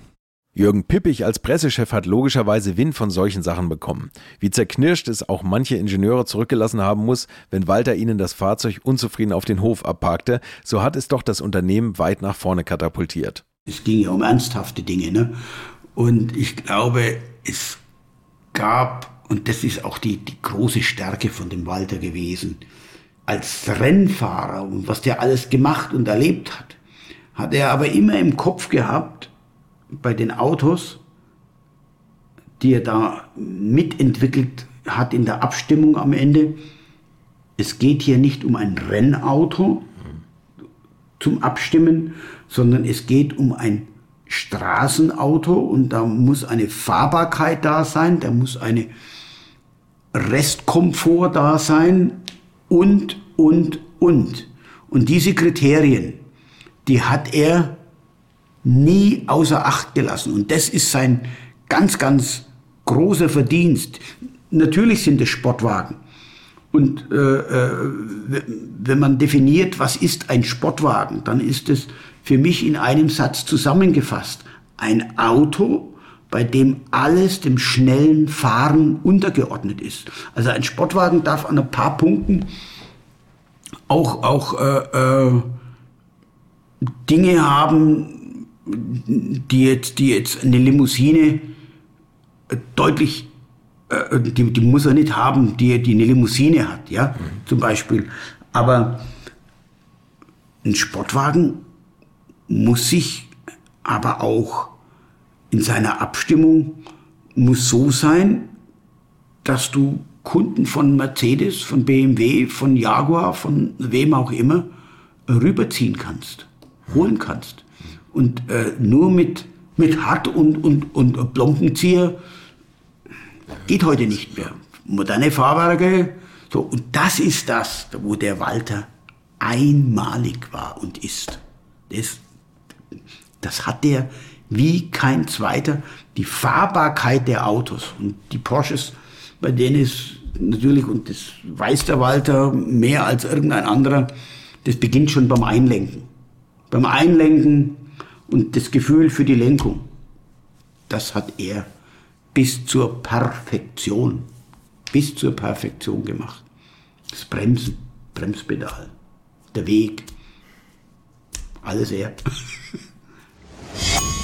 Speaker 1: Jürgen Pippich als Pressechef hat logischerweise Wind von solchen Sachen bekommen. Wie zerknirscht es auch manche Ingenieure zurückgelassen haben muss, wenn Walter ihnen das Fahrzeug unzufrieden auf den Hof abparkte, so hat es doch das Unternehmen weit nach vorne katapultiert.
Speaker 7: Es ging ja um ernsthafte Dinge. Ne? Und ich glaube, es gab und das ist auch die, die große Stärke von dem Walter gewesen. Als Rennfahrer und was der alles gemacht und erlebt hat, hat er aber immer im Kopf gehabt, bei den Autos, die er da mitentwickelt hat in der Abstimmung am Ende, es geht hier nicht um ein Rennauto zum Abstimmen, sondern es geht um ein Straßenauto und da muss eine Fahrbarkeit da sein, da muss eine Restkomfort da sein und, und, und. Und diese Kriterien, die hat er nie außer Acht gelassen. Und das ist sein ganz, ganz großer Verdienst. Natürlich sind es Sportwagen. Und äh, äh, wenn man definiert, was ist ein Sportwagen, dann ist es für mich in einem Satz zusammengefasst. Ein Auto, bei dem alles dem schnellen Fahren untergeordnet ist. Also ein Sportwagen darf an ein paar Punkten auch, auch äh, äh, Dinge haben, die jetzt, die jetzt eine Limousine deutlich, äh, die, die muss er nicht haben, die, die eine Limousine hat, ja, mhm. zum Beispiel. Aber ein Sportwagen muss sich aber auch in seiner Abstimmung muss so sein, dass du Kunden von Mercedes, von BMW, von Jaguar, von wem auch immer rüberziehen kannst, holen kannst. Und äh, nur mit, mit Hart und, und, und Plombenzieher geht heute nicht mehr. Moderne Fahrwerke, so, und das ist das, wo der Walter einmalig war und ist. Das, das hat der wie kein zweiter. Die Fahrbarkeit der Autos und die Porsches, bei denen ist natürlich, und das weiß der Walter mehr als irgendein anderer, das beginnt schon beim Einlenken. Beim Einlenken und das Gefühl für die Lenkung. Das hat er bis zur Perfektion, bis zur Perfektion gemacht. Das Bremsen, Bremspedal, der Weg, alles er. [LAUGHS]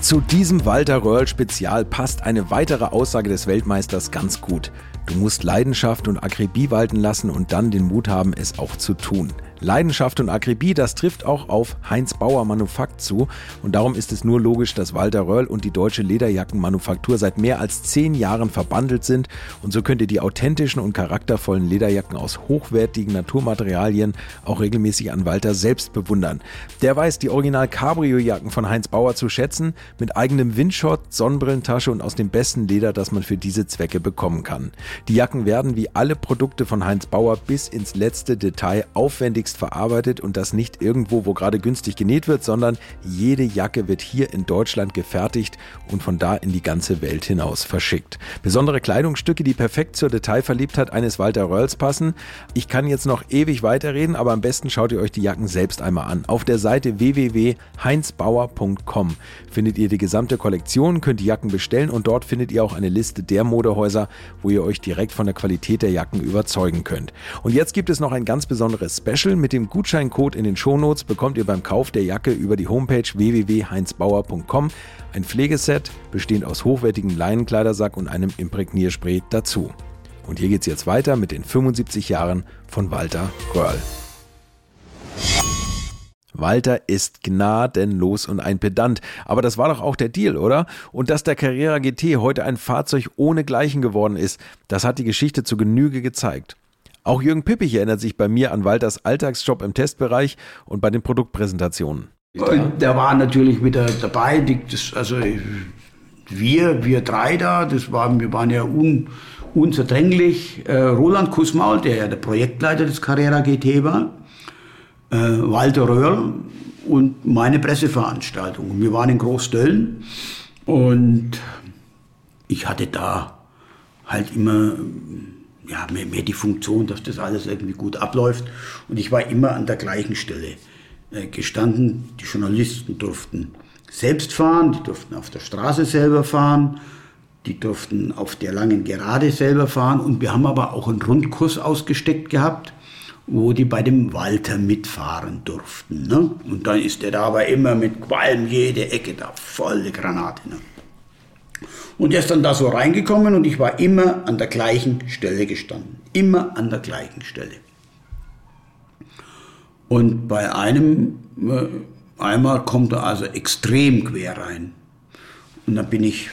Speaker 1: Zu diesem Walter Röhrl Spezial passt eine weitere Aussage des Weltmeisters ganz gut. Du musst Leidenschaft und Akribie walten lassen und dann den Mut haben, es auch zu tun. Leidenschaft und Akribie, das trifft auch auf Heinz Bauer Manufakt zu. Und darum ist es nur logisch, dass Walter Röhrl und die deutsche Lederjackenmanufaktur seit mehr als zehn Jahren verbandelt sind. Und so könnt ihr die authentischen und charaktervollen Lederjacken aus hochwertigen Naturmaterialien auch regelmäßig an Walter selbst bewundern. Der weiß die Original Cabrio-Jacken von Heinz Bauer zu schätzen, mit eigenem Windschott, Sonnenbrillentasche und aus dem besten Leder, das man für diese Zwecke bekommen kann. Die Jacken werden wie alle Produkte von Heinz Bauer bis ins letzte Detail aufwendig aufwendigst verarbeitet und das nicht irgendwo, wo gerade günstig genäht wird, sondern jede Jacke wird hier in Deutschland gefertigt und von da in die ganze Welt hinaus verschickt. Besondere Kleidungsstücke, die perfekt zur Detailverliebtheit eines Walter Röhrls passen. Ich kann jetzt noch ewig weiterreden, aber am besten schaut ihr euch die Jacken selbst einmal an. Auf der Seite www.heinzbauer.com findet ihr die gesamte Kollektion, könnt die Jacken bestellen und dort findet ihr auch eine Liste der Modehäuser, wo ihr euch direkt von der Qualität der Jacken überzeugen könnt. Und jetzt gibt es noch ein ganz besonderes Special. Mit dem Gutscheincode in den Shownotes bekommt ihr beim Kauf der Jacke über die Homepage www.heinzbauer.com ein Pflegeset bestehend aus hochwertigem Leinenkleidersack und einem Imprägnierspray dazu. Und hier geht's jetzt weiter mit den 75 Jahren von Walter Röhrl. Walter ist gnadenlos und ein Pedant. Aber das war doch auch der Deal, oder? Und dass der Carrera GT heute ein Fahrzeug ohne Gleichen geworden ist, das hat die Geschichte zu Genüge gezeigt. Auch Jürgen Pippich erinnert sich bei mir an Walters Alltagsjob im Testbereich und bei den Produktpräsentationen.
Speaker 7: Der war natürlich wieder dabei. Das, also wir, wir drei da, das war, wir waren ja un, unzerdränglich. Äh, Roland Kussmaul, der ja der Projektleiter des Carrera GT war, äh, Walter Röhrl und meine Presseveranstaltung. Wir waren in Großdölln und ich hatte da halt immer ja, mehr, mehr die Funktion, dass das alles irgendwie gut abläuft. Und ich war immer an der gleichen Stelle äh, gestanden. Die Journalisten durften selbst fahren, die durften auf der Straße selber fahren, die durften auf der langen Gerade selber fahren. Und wir haben aber auch einen Rundkurs ausgesteckt gehabt, wo die bei dem Walter mitfahren durften. Ne? Und dann ist er da aber immer mit Qualm jede Ecke da, volle Granate. Ne? Und er ist dann da so reingekommen und ich war immer an der gleichen Stelle gestanden. Immer an der gleichen Stelle. Und bei einem, äh, einmal kommt er also extrem quer rein. Und dann bin ich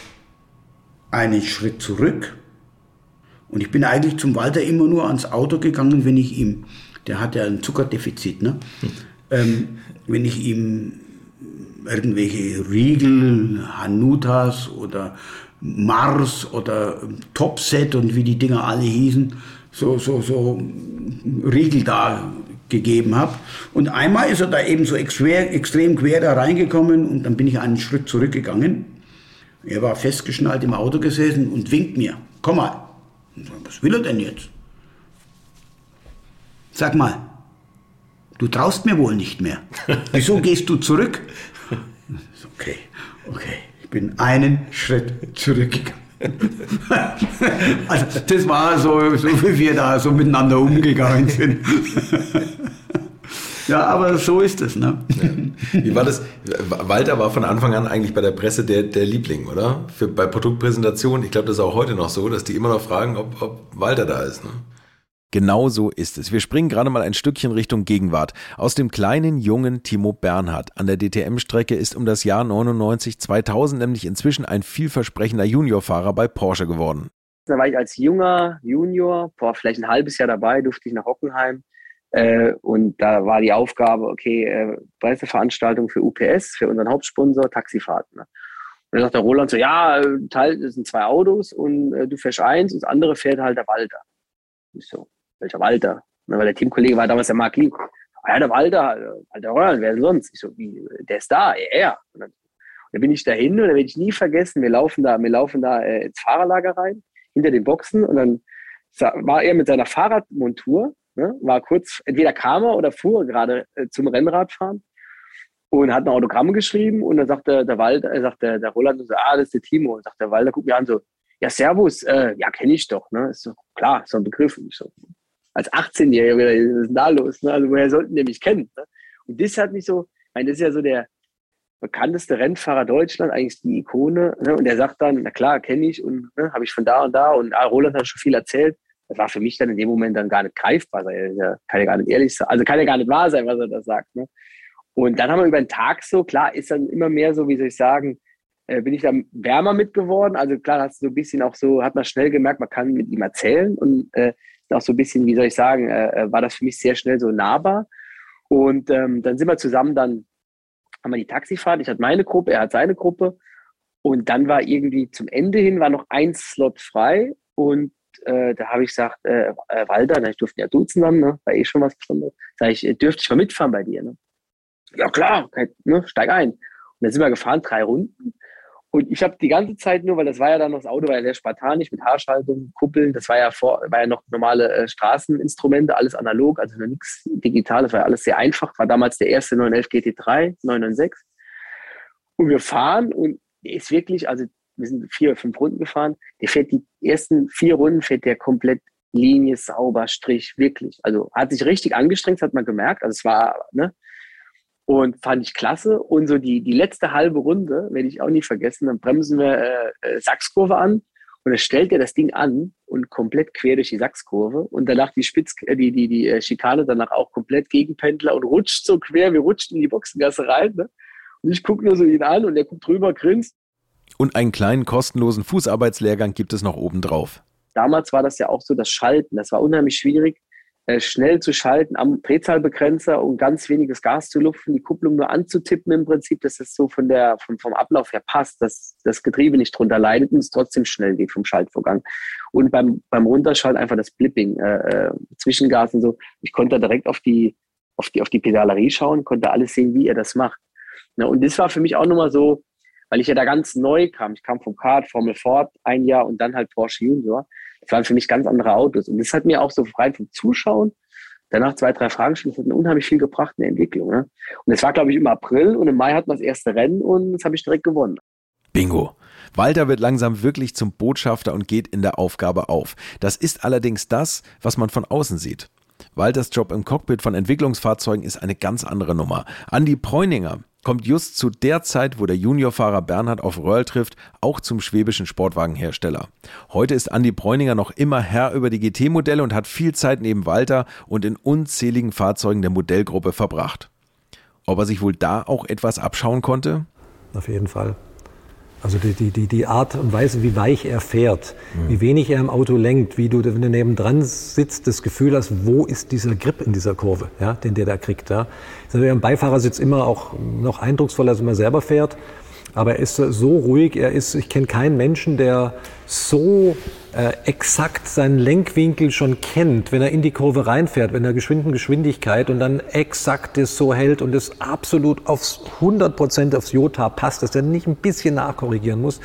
Speaker 7: einen Schritt zurück. Und ich bin eigentlich zum Walter immer nur ans Auto gegangen, wenn ich ihm, der hat ja ein Zuckerdefizit, ne? Hm. Ähm, wenn ich ihm irgendwelche Riegel, Hanutas oder Mars oder Topset und wie die Dinger alle hießen, so, so, so Riegel da gegeben habe. Und einmal ist er da eben so extrem, extrem quer da reingekommen und dann bin ich einen Schritt zurückgegangen. Er war festgeschnallt im Auto gesessen und winkt mir, komm mal. Was will er denn jetzt? Sag mal, du traust mir wohl nicht mehr. Wieso gehst du zurück? Okay, okay. Ich bin einen Schritt zurückgegangen. [LAUGHS] also das war so, so, wie wir da so miteinander umgegangen sind. [LAUGHS] ja, aber so ist es. Ne?
Speaker 1: Ja. Wie war das? Walter war von Anfang an eigentlich bei der Presse der, der Liebling, oder? Für, bei Produktpräsentationen. Ich glaube, das ist auch heute noch so, dass die immer noch fragen, ob, ob Walter da ist. Ne? Genau so ist es. Wir springen gerade mal ein Stückchen Richtung Gegenwart. Aus dem kleinen jungen Timo Bernhard an der DTM-Strecke ist um das Jahr 99 2000 nämlich inzwischen ein vielversprechender Juniorfahrer bei Porsche geworden.
Speaker 6: Da war ich als junger Junior, boah, vielleicht ein halbes Jahr dabei, durfte ich nach Hockenheim. Äh, und da war die Aufgabe, okay, äh, Preiseveranstaltung für UPS, für unseren Hauptsponsor, Taxifahrten. Ne? Und dann sagt der Roland so, ja, Teil, das sind zwei Autos und äh, du fährst eins und das andere fährt halt der Walter. Ich so, welcher Walter? Ne, weil der Teamkollege war damals der Mark Lee. Ah, ja, der Walter, Walter Roland, wer sonst? Ich so, wie, der ist da, er. Und dann, dann bin ich dahin und dann werde ich nie vergessen, wir laufen da, wir laufen da äh, ins Fahrerlager rein, hinter den Boxen und dann war er mit seiner Fahrradmontur, ne, war kurz, entweder kam er oder fuhr gerade äh, zum Rennradfahren und hat ein Autogramm geschrieben und dann sagt der, der Walter, äh, sagt der, der Roland so, ah, das ist der Timo. Und sagt der Walter, guckt mir an so, ja, Servus, äh, ja, kenne ich doch, ne? Ist so, klar, so ein Begriff. Und ich so, als 18-Jähriger, was ist denn da los? Ne? Also woher sollten die mich kennen? Ne? Und das hat mich so, ich meine, das ist ja so der bekannteste Rennfahrer Deutschland, eigentlich die Ikone. Ne? Und der sagt dann, na klar, kenne ich und ne, habe ich von da und da und ah, Roland hat schon viel erzählt. Das war für mich dann in dem Moment dann gar nicht greifbar. Ja, kann ja gar nicht ehrlich sein. Also kann ja gar nicht wahr sein, was er da sagt. Ne? Und dann haben wir über den Tag so, klar, ist dann immer mehr so, wie soll ich sagen, äh, bin ich dann wärmer mitgeworden. Also klar, hast du so ein bisschen auch so, hat man schnell gemerkt, man kann mit ihm erzählen und äh, auch so ein bisschen, wie soll ich sagen, äh, äh, war das für mich sehr schnell so nahbar. Und ähm, dann sind wir zusammen dann, haben wir die Taxifahrt, ich hatte meine Gruppe, er hat seine Gruppe. Und dann war irgendwie zum Ende hin war noch ein Slot frei und äh, da habe ich gesagt, äh, äh, Walter, ich durfte ja duzen dann, ne? war eh schon was Besonderes. Sag ich, äh, dürfte ich mal mitfahren bei dir? Ne? Ja klar, ne? steig ein. Und dann sind wir gefahren, drei Runden. Und ich habe die ganze Zeit nur, weil das war ja dann noch, das Auto war ja sehr spartanisch mit Haarschaltung, Kuppeln, das war ja vor, war ja noch normale äh, Straßeninstrumente, alles analog, also noch nichts digital, das war ja alles sehr einfach, war damals der erste 911 GT3, 996. Und wir fahren und ist wirklich, also wir sind vier oder fünf Runden gefahren, der fährt die ersten vier Runden, fährt der komplett Linie, sauber, Strich, wirklich. Also hat sich richtig angestrengt, hat man gemerkt. Also es war, ne, und fand ich klasse. Und so die, die letzte halbe Runde, werde ich auch nie vergessen, dann bremsen wir äh, äh, Sachskurve an und dann stellt er das Ding an und komplett quer durch die Sachskurve und danach die Spitz, äh, die, die, die äh, Schikane danach auch komplett Gegenpendler und rutscht so quer, wir rutschten in die Boxengasse rein. Ne? Und ich gucke nur so ihn an und er guckt drüber, grinst.
Speaker 1: Und einen kleinen kostenlosen Fußarbeitslehrgang gibt es noch obendrauf.
Speaker 6: Damals war das ja auch so das Schalten, das war unheimlich schwierig schnell zu schalten am Drehzahlbegrenzer und ganz weniges Gas zu lupfen, die Kupplung nur anzutippen im Prinzip, dass es so von der, von, vom Ablauf her passt, dass das Getriebe nicht drunter leidet und es trotzdem schnell geht vom Schaltvorgang. Und beim, beim Runterschalten einfach das Blipping, äh, äh, Zwischengas und so. Ich konnte direkt auf die, auf die, auf die Pedalerie schauen, konnte alles sehen, wie er das macht. Ja, und das war für mich auch nochmal so, weil ich ja da ganz neu kam. Ich kam vom Kart, Formel Ford ein Jahr und dann halt Porsche Junior. Das waren für mich ganz andere Autos. Und das hat mir auch so frei vom Zuschauen, danach zwei, drei Fragen stellen, das hat mir unheimlich viel gebracht in der Entwicklung. Ne? Und das war, glaube ich, im April und im Mai hatten wir das erste Rennen und das habe ich direkt gewonnen.
Speaker 1: Bingo. Walter wird langsam wirklich zum Botschafter und geht in der Aufgabe auf. Das ist allerdings das, was man von außen sieht. Walters Job im Cockpit von Entwicklungsfahrzeugen ist eine ganz andere Nummer. Andi Preuninger kommt just zu der Zeit, wo der Juniorfahrer Bernhard auf Röhrl trifft, auch zum schwäbischen Sportwagenhersteller. Heute ist Andi Bräuninger noch immer Herr über die GT-Modelle und hat viel Zeit neben Walter und in unzähligen Fahrzeugen der Modellgruppe verbracht. Ob er sich wohl da auch etwas abschauen konnte?
Speaker 9: Auf jeden Fall. Also die, die, die, Art und Weise, wie weich er fährt, mhm. wie wenig er im Auto lenkt, wie du, wenn du nebendran sitzt, das Gefühl hast, wo ist dieser Grip in dieser Kurve, ja, den der da kriegt. Ja. Natürlich am Beifahrersitz immer auch noch eindrucksvoller, als wenn man selber fährt. Aber er ist so ruhig, er ist, ich kenne keinen Menschen, der so äh, exakt seinen Lenkwinkel schon kennt, wenn er in die Kurve reinfährt, wenn er geschwinden Geschwindigkeit und dann exakt das so hält und es absolut aufs 100% aufs Jota passt, dass er nicht ein bisschen nachkorrigieren muss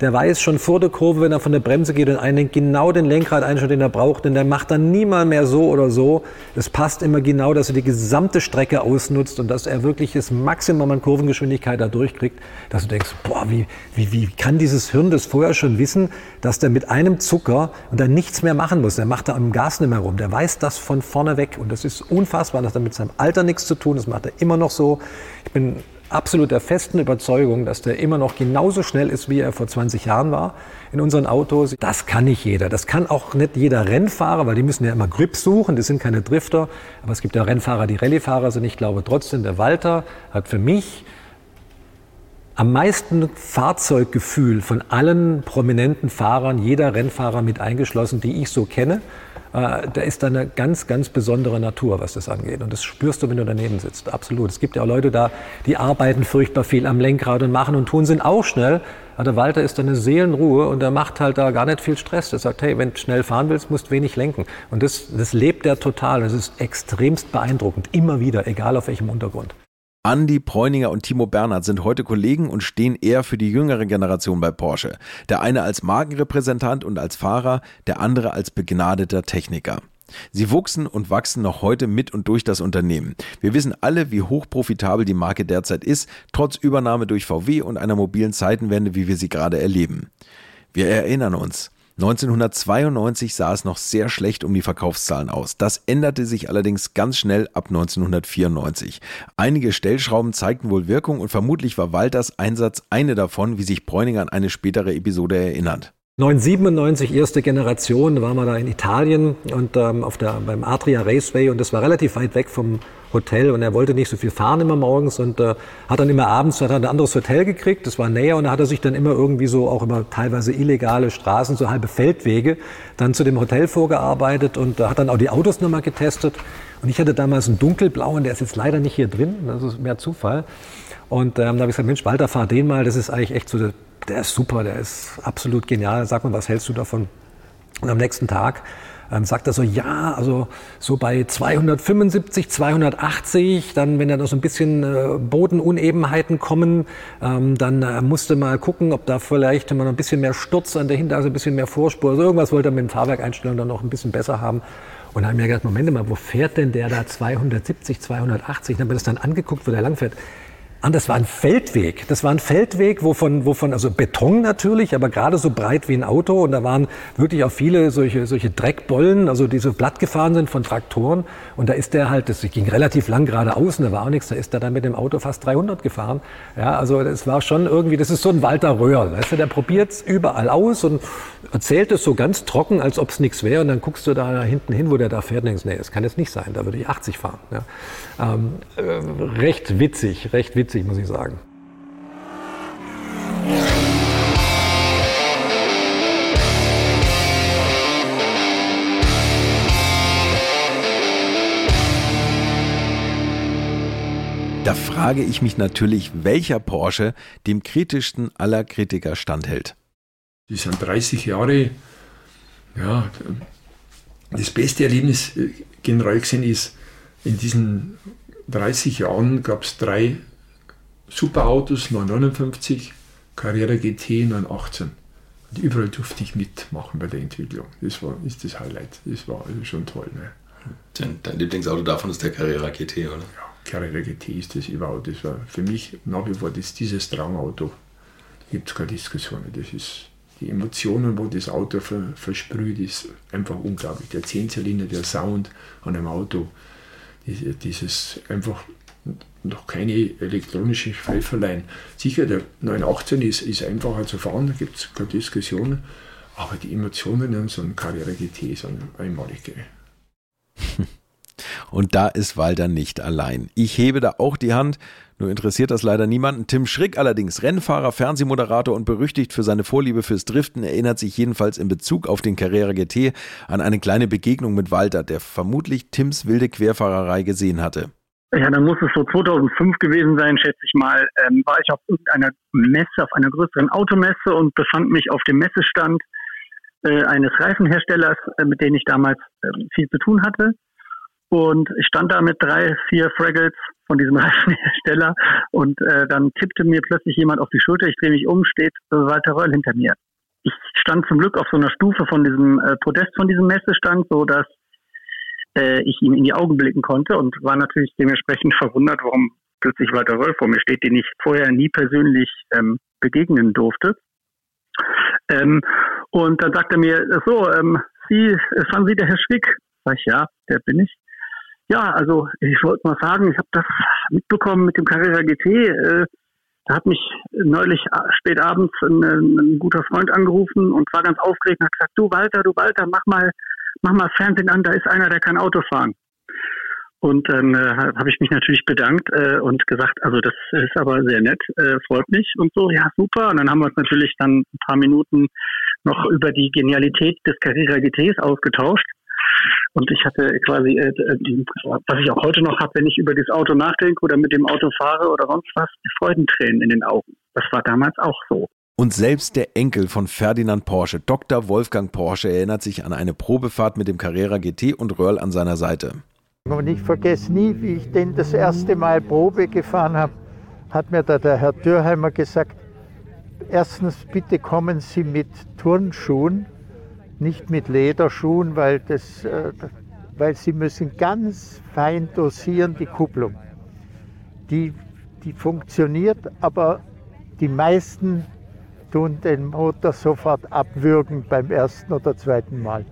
Speaker 9: der weiß schon vor der Kurve, wenn er von der Bremse geht und einlenkt, genau den Lenkrad einstellt, den er braucht, denn der macht dann niemals mehr so oder so. Es passt immer genau, dass er die gesamte Strecke ausnutzt und dass er wirklich das Maximum an Kurvengeschwindigkeit da durchkriegt, dass du denkst, boah, wie, wie, wie kann dieses Hirn das vorher schon wissen, dass der mit einem Zucker und dann nichts mehr machen muss. Der macht da am Gas nicht mehr rum. Der weiß das von vorne weg und das ist unfassbar. Das hat mit seinem Alter nichts zu tun. Das macht er immer noch so. Ich bin absolut der festen Überzeugung, dass der immer noch genauso schnell ist, wie er vor 20 Jahren war in unseren Autos. Das kann nicht jeder. Das kann auch nicht jeder Rennfahrer, weil die müssen ja immer Grip suchen. Das sind keine Drifter. Aber es gibt ja Rennfahrer, die Rallyefahrer sind. Ich glaube trotzdem, der Walter hat für mich am meisten Fahrzeuggefühl von allen prominenten Fahrern, jeder Rennfahrer mit eingeschlossen, die ich so kenne. Äh, da ist eine ganz, ganz besondere Natur, was das angeht. Und das spürst du, wenn du daneben sitzt. Absolut. Es gibt ja auch Leute da, die arbeiten furchtbar viel am Lenkrad und machen und tun, sind auch schnell. Aber der Walter ist da eine Seelenruhe und der macht halt da gar nicht viel Stress. Der sagt, hey, wenn du schnell fahren willst, musst du wenig lenken. Und das, das lebt er total. Das ist extremst beeindruckend. Immer wieder, egal auf welchem Untergrund.
Speaker 1: Andi Preuninger und Timo Bernhard sind heute Kollegen und stehen eher für die jüngere Generation bei Porsche. Der eine als Markenrepräsentant und als Fahrer, der andere als begnadeter Techniker. Sie wuchsen und wachsen noch heute mit und durch das Unternehmen. Wir wissen alle, wie hochprofitabel die Marke derzeit ist, trotz Übernahme durch VW und einer mobilen Zeitenwende, wie wir sie gerade erleben. Wir erinnern uns. 1992 sah es noch sehr schlecht um die Verkaufszahlen aus. Das änderte sich allerdings ganz schnell ab 1994. Einige Stellschrauben zeigten wohl Wirkung und vermutlich war Walters Einsatz eine davon, wie sich Bräuninger an eine spätere Episode erinnert.
Speaker 9: 1997, erste Generation, waren wir da in Italien und ähm, auf der, beim Adria Raceway und das war relativ weit weg vom Hotel und er wollte nicht so viel fahren immer morgens und äh, hat dann immer abends hat ein anderes Hotel gekriegt, das war näher und da hat er sich dann immer irgendwie so auch immer teilweise illegale Straßen, so halbe Feldwege, dann zu dem Hotel vorgearbeitet und äh, hat dann auch die Autos nochmal getestet. Und ich hatte damals einen dunkelblauen, der ist jetzt leider nicht hier drin, das ist mehr Zufall und ähm, da habe ich gesagt, Mensch Walter, fahr den mal, das ist eigentlich echt so der der ist super, der ist absolut genial. Sag mal, was hältst du davon? Und am nächsten Tag ähm, sagt er so, ja, also so bei 275, 280, dann wenn da noch so ein bisschen äh, Bodenunebenheiten kommen, ähm, dann äh, musste mal gucken, ob da vielleicht mal noch ein bisschen mehr Sturz an der Hinterachse, ein bisschen mehr Vorspur, also irgendwas wollte er mit dem Fahrwerkeinstellung dann noch ein bisschen besser haben. Und dann habe ich mir gedacht, Moment mal, wo fährt denn der da 270, 280? Dann habe ich das dann angeguckt, wo der langfährt. Und das war ein Feldweg. Das war ein Feldweg, wovon, wovon, also Beton natürlich, aber gerade so breit wie ein Auto. Und da waren wirklich auch viele solche, solche Dreckbollen, also die so blatt gefahren sind von Traktoren. Und da ist der halt, das ging relativ lang geradeaus und da war auch nichts. Da ist er dann mit dem Auto fast 300 gefahren. Ja, also das war schon irgendwie, das ist so ein Walter Röhr. Weißt du, der probiert es überall aus und erzählt es so ganz trocken, als ob es nichts wäre. Und dann guckst du da hinten hin, wo der da fährt und denkst, nee, das kann jetzt nicht sein. Da würde ich 80 fahren. Ja. Ähm, äh, recht witzig, recht witzig witzig, muss ich sagen.
Speaker 1: Da frage ich mich natürlich, welcher Porsche dem kritischsten aller Kritiker standhält.
Speaker 4: Die sind 30 Jahre, ja, das beste Erlebnis äh, generell gesehen ist, in diesen 30 Jahren gab es drei Superautos 959, Carrera GT 918. Und überall durfte ich mitmachen bei der Entwicklung. Das war ist das Highlight. Das war also schon toll. Ne?
Speaker 1: Dein, dein, Lieblingsauto davon ist der Carrera GT, oder?
Speaker 4: Ja, Carrera GT ist das überhaupt. Das war für mich nach wie vor das, dieses Traumauto. Da gibt es keine Diskussion. Das ist die Emotionen, wo das Auto ver, versprüht, ist einfach unglaublich. Der Zehnzylinder, der Sound an einem Auto, dieses einfach noch keine elektronische Pfeiferlein. Sicher, der 918 ist, ist einfacher zu fahren, da gibt es keine Diskussion, aber die Emotionen in so einem Karriere GT sind einmalig. [LAUGHS]
Speaker 1: Und da ist Walter nicht allein. Ich hebe da auch die Hand, nur interessiert das leider niemanden. Tim Schrick allerdings, Rennfahrer, Fernsehmoderator und berüchtigt für seine Vorliebe fürs Driften, erinnert sich jedenfalls in Bezug auf den Carrera GT an eine kleine Begegnung mit Walter, der vermutlich Tims wilde Querfahrerei gesehen hatte.
Speaker 10: Ja, dann muss es so 2005 gewesen sein, schätze ich mal. Ähm, war ich auf irgendeiner Messe, auf einer größeren Automesse und befand mich auf dem Messestand äh, eines Reifenherstellers, äh, mit dem ich damals äh, viel zu tun hatte. Und ich stand da mit drei, vier Fraggles von diesem [LAUGHS] Reifenhersteller und äh, dann tippte mir plötzlich jemand auf die Schulter. Ich drehe mich um, steht Walter Röll hinter mir. Ich stand zum Glück auf so einer Stufe von diesem äh, Podest von diesem Messestand, so dass äh, ich ihm in die Augen blicken konnte und war natürlich dementsprechend [LAUGHS] verwundert, warum plötzlich Walter Röll vor mir steht, den ich vorher nie persönlich ähm, begegnen durfte. Ähm, und dann sagte er mir, so, ähm, Sie, fahren Sie der Herr Schwick? Sag ich, ja, der bin ich. Ja, also ich wollte mal sagen, ich habe das mitbekommen mit dem Carrera GT. Äh, da hat mich neulich spät abends ein, ein, guter Freund angerufen und war ganz aufgeregt und hat gesagt, du Walter, du Walter, mach mal mach mal Fernsehen an, da ist einer, der kann Auto fahren. Und dann äh, habe ich mich natürlich bedankt äh, und gesagt, also das ist aber sehr nett, äh, freut mich und so, ja super. Und dann haben wir uns natürlich dann ein paar Minuten noch über die Genialität des Carrera GTs ausgetauscht. Und ich hatte quasi, äh, äh was ich auch heute noch habe, wenn ich über das Auto nachdenke oder mit dem Auto fahre oder sonst was, die Freudentränen in den Augen. Das war damals auch so.
Speaker 1: Und selbst der Enkel von Ferdinand Porsche, Dr. Wolfgang Porsche, erinnert sich an eine Probefahrt mit dem Carrera GT und Röhrl an seiner Seite.
Speaker 11: Und ich vergesse nie, wie ich den das erste Mal Probe gefahren habe, hat mir da der Herr Dürheimer gesagt, erstens bitte kommen Sie mit Turnschuhen, nicht mit Lederschuhen, weil, das, äh, weil Sie müssen ganz fein dosieren die Kupplung. Die, die funktioniert, aber die meisten tun den Motor sofort abwürgen beim ersten oder zweiten Mal.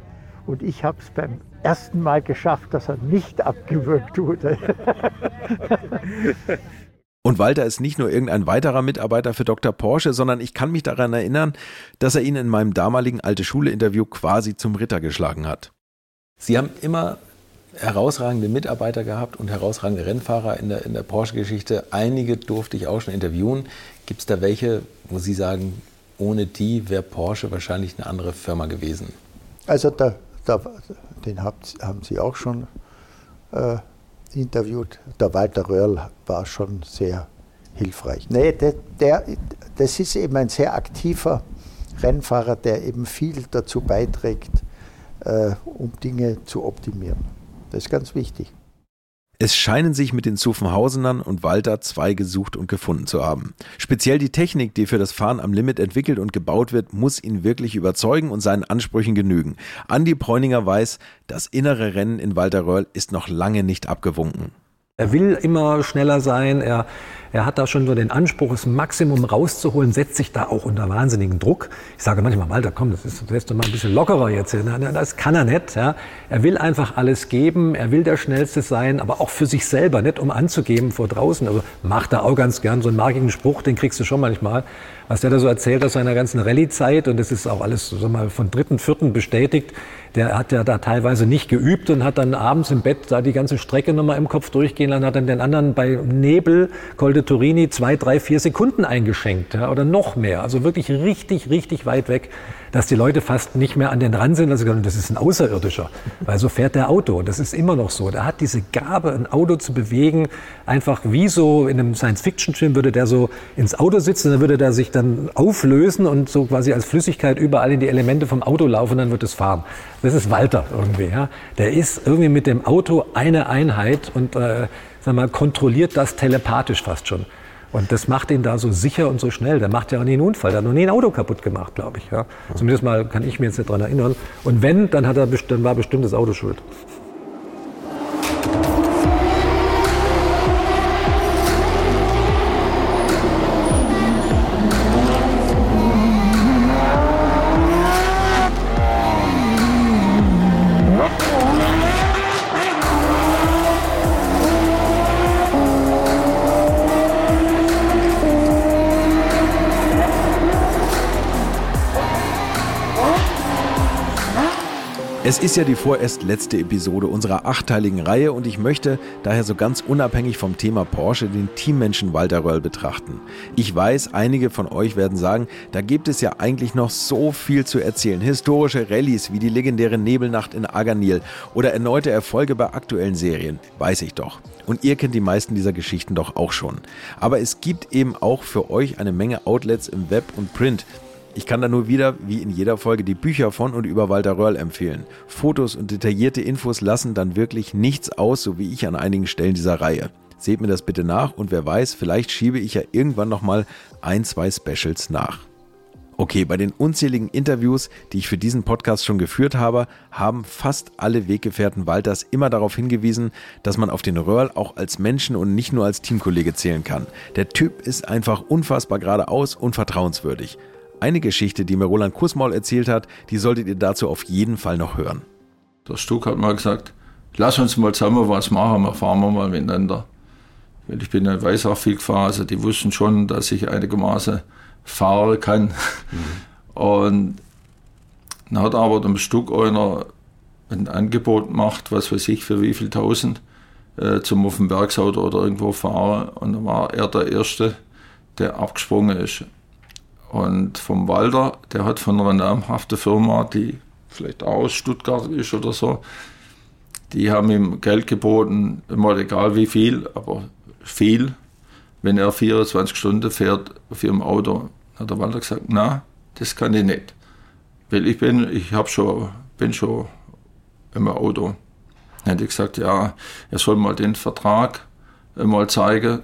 Speaker 11: Und ich habe es beim ersten Mal geschafft, dass er nicht abgewürgt wurde. [LAUGHS]
Speaker 1: Und Walter ist nicht nur irgendein weiterer Mitarbeiter für Dr. Porsche, sondern ich kann mich daran erinnern, dass er ihn in meinem damaligen alte Schule-Interview quasi zum Ritter geschlagen hat. Sie haben immer herausragende Mitarbeiter gehabt und herausragende Rennfahrer in der, in der Porsche-Geschichte. Einige durfte ich auch schon interviewen. Gibt es da welche, wo Sie sagen, ohne die wäre Porsche wahrscheinlich eine andere Firma gewesen?
Speaker 11: Also der da, den habt, haben Sie auch schon äh, interviewt. Der Walter Röhrl war schon sehr hilfreich. Nee, der, der, das ist eben ein sehr aktiver Rennfahrer, der eben viel dazu beiträgt, äh, um Dinge zu optimieren. Das ist ganz wichtig.
Speaker 1: Es scheinen sich mit den Zuffenhausenern und Walter zwei gesucht und gefunden zu haben. Speziell die Technik, die für das Fahren am Limit entwickelt und gebaut wird, muss ihn wirklich überzeugen und seinen Ansprüchen genügen. Andi Bräuninger weiß, das innere Rennen in Walter Röhrl ist noch lange nicht abgewunken.
Speaker 9: Er will immer schneller sein, er er hat da schon so den Anspruch, das Maximum rauszuholen, setzt sich da auch unter wahnsinnigen Druck. Ich sage manchmal, Walter, komm, das ist das doch mal ein bisschen lockerer jetzt. Das kann er nicht. Ja. Er will einfach alles geben, er will der Schnellste sein, aber auch für sich selber, nicht um anzugeben vor draußen. Also macht er auch ganz gern so einen markigen Spruch, den kriegst du schon manchmal. Was der da so erzählt aus seiner ganzen Rallye-Zeit, und das ist auch alles so mal von dritten, vierten bestätigt, der hat ja da teilweise nicht geübt und hat dann abends im Bett da die ganze Strecke nochmal im Kopf durchgehen lassen, hat dann den anderen bei Nebel, Col de Turini, zwei, drei, vier Sekunden eingeschenkt ja, oder noch mehr. Also wirklich richtig, richtig weit weg dass die Leute fast nicht mehr an den Rand sind, also das ist ein Außerirdischer, weil so fährt der Auto. Das ist immer noch so. Der hat diese Gabe, ein Auto zu bewegen, einfach wie so in einem Science-Fiction-Film würde der so ins Auto sitzen, dann würde der sich dann auflösen und so quasi als Flüssigkeit überall in die Elemente vom Auto laufen, dann wird es fahren. Das ist Walter irgendwie. Ja. Der ist irgendwie mit dem Auto eine Einheit und äh, sag mal, kontrolliert das telepathisch fast schon. Und das macht ihn da so sicher und so schnell. Der macht ja auch nie einen Unfall. Der hat noch nie ein Auto kaputt gemacht, glaube ich. Ja. Zumindest mal kann ich mir jetzt nicht daran erinnern. Und wenn, dann, hat er, dann war bestimmt das Auto schuld.
Speaker 1: Es ist ja die vorerst letzte Episode unserer achteiligen Reihe und ich möchte daher so ganz unabhängig vom Thema Porsche den Teammenschen Walter Röll betrachten. Ich weiß, einige von euch werden sagen, da gibt es ja eigentlich noch so viel zu erzählen. Historische Rallyes wie die legendäre Nebelnacht in Aganil oder erneute Erfolge bei aktuellen Serien, weiß ich doch. Und ihr kennt die meisten dieser Geschichten doch auch schon. Aber es gibt eben auch für euch eine Menge Outlets im Web und Print, ich kann da nur wieder, wie in jeder Folge, die Bücher von und über Walter Röhrl empfehlen. Fotos und detaillierte Infos lassen dann wirklich nichts aus, so wie ich an einigen Stellen dieser Reihe. Seht mir das bitte nach und wer weiß, vielleicht schiebe ich ja irgendwann nochmal ein, zwei Specials nach. Okay, bei den unzähligen Interviews, die ich für diesen Podcast schon geführt habe, haben fast alle Weggefährten Walters immer darauf hingewiesen, dass man auf den Röhrl auch als Menschen und nicht nur als Teamkollege zählen kann. Der Typ ist einfach unfassbar geradeaus und vertrauenswürdig. Eine Geschichte, die mir Roland Kussmaul erzählt hat, die solltet ihr dazu auf jeden Fall noch hören.
Speaker 8: Der Stuck hat mal gesagt, lass uns mal zusammen was machen, wir fahren wir mal miteinander. Weil ich bin in Weißach viel gefahren, also die wussten schon, dass ich einigermaßen fahren kann. Mhm. Und dann hat aber dem Stuck einer ein Angebot gemacht, was weiß ich, für wie viel tausend, äh, zum auf dem Bergsauto oder irgendwo fahren. Und dann war er der Erste, der abgesprungen ist. Und vom Walter, der hat von einer namhaften Firma, die vielleicht auch aus Stuttgart ist oder so, die haben ihm Geld geboten, mal egal wie viel, aber viel, wenn er 24 Stunden fährt auf ihrem Auto. Hat der Walter gesagt, na, das kann ich nicht. Weil ich bin, ich hab schon, bin schon im Auto. Dann hätte ich gesagt, ja, er soll mal den Vertrag mal zeigen.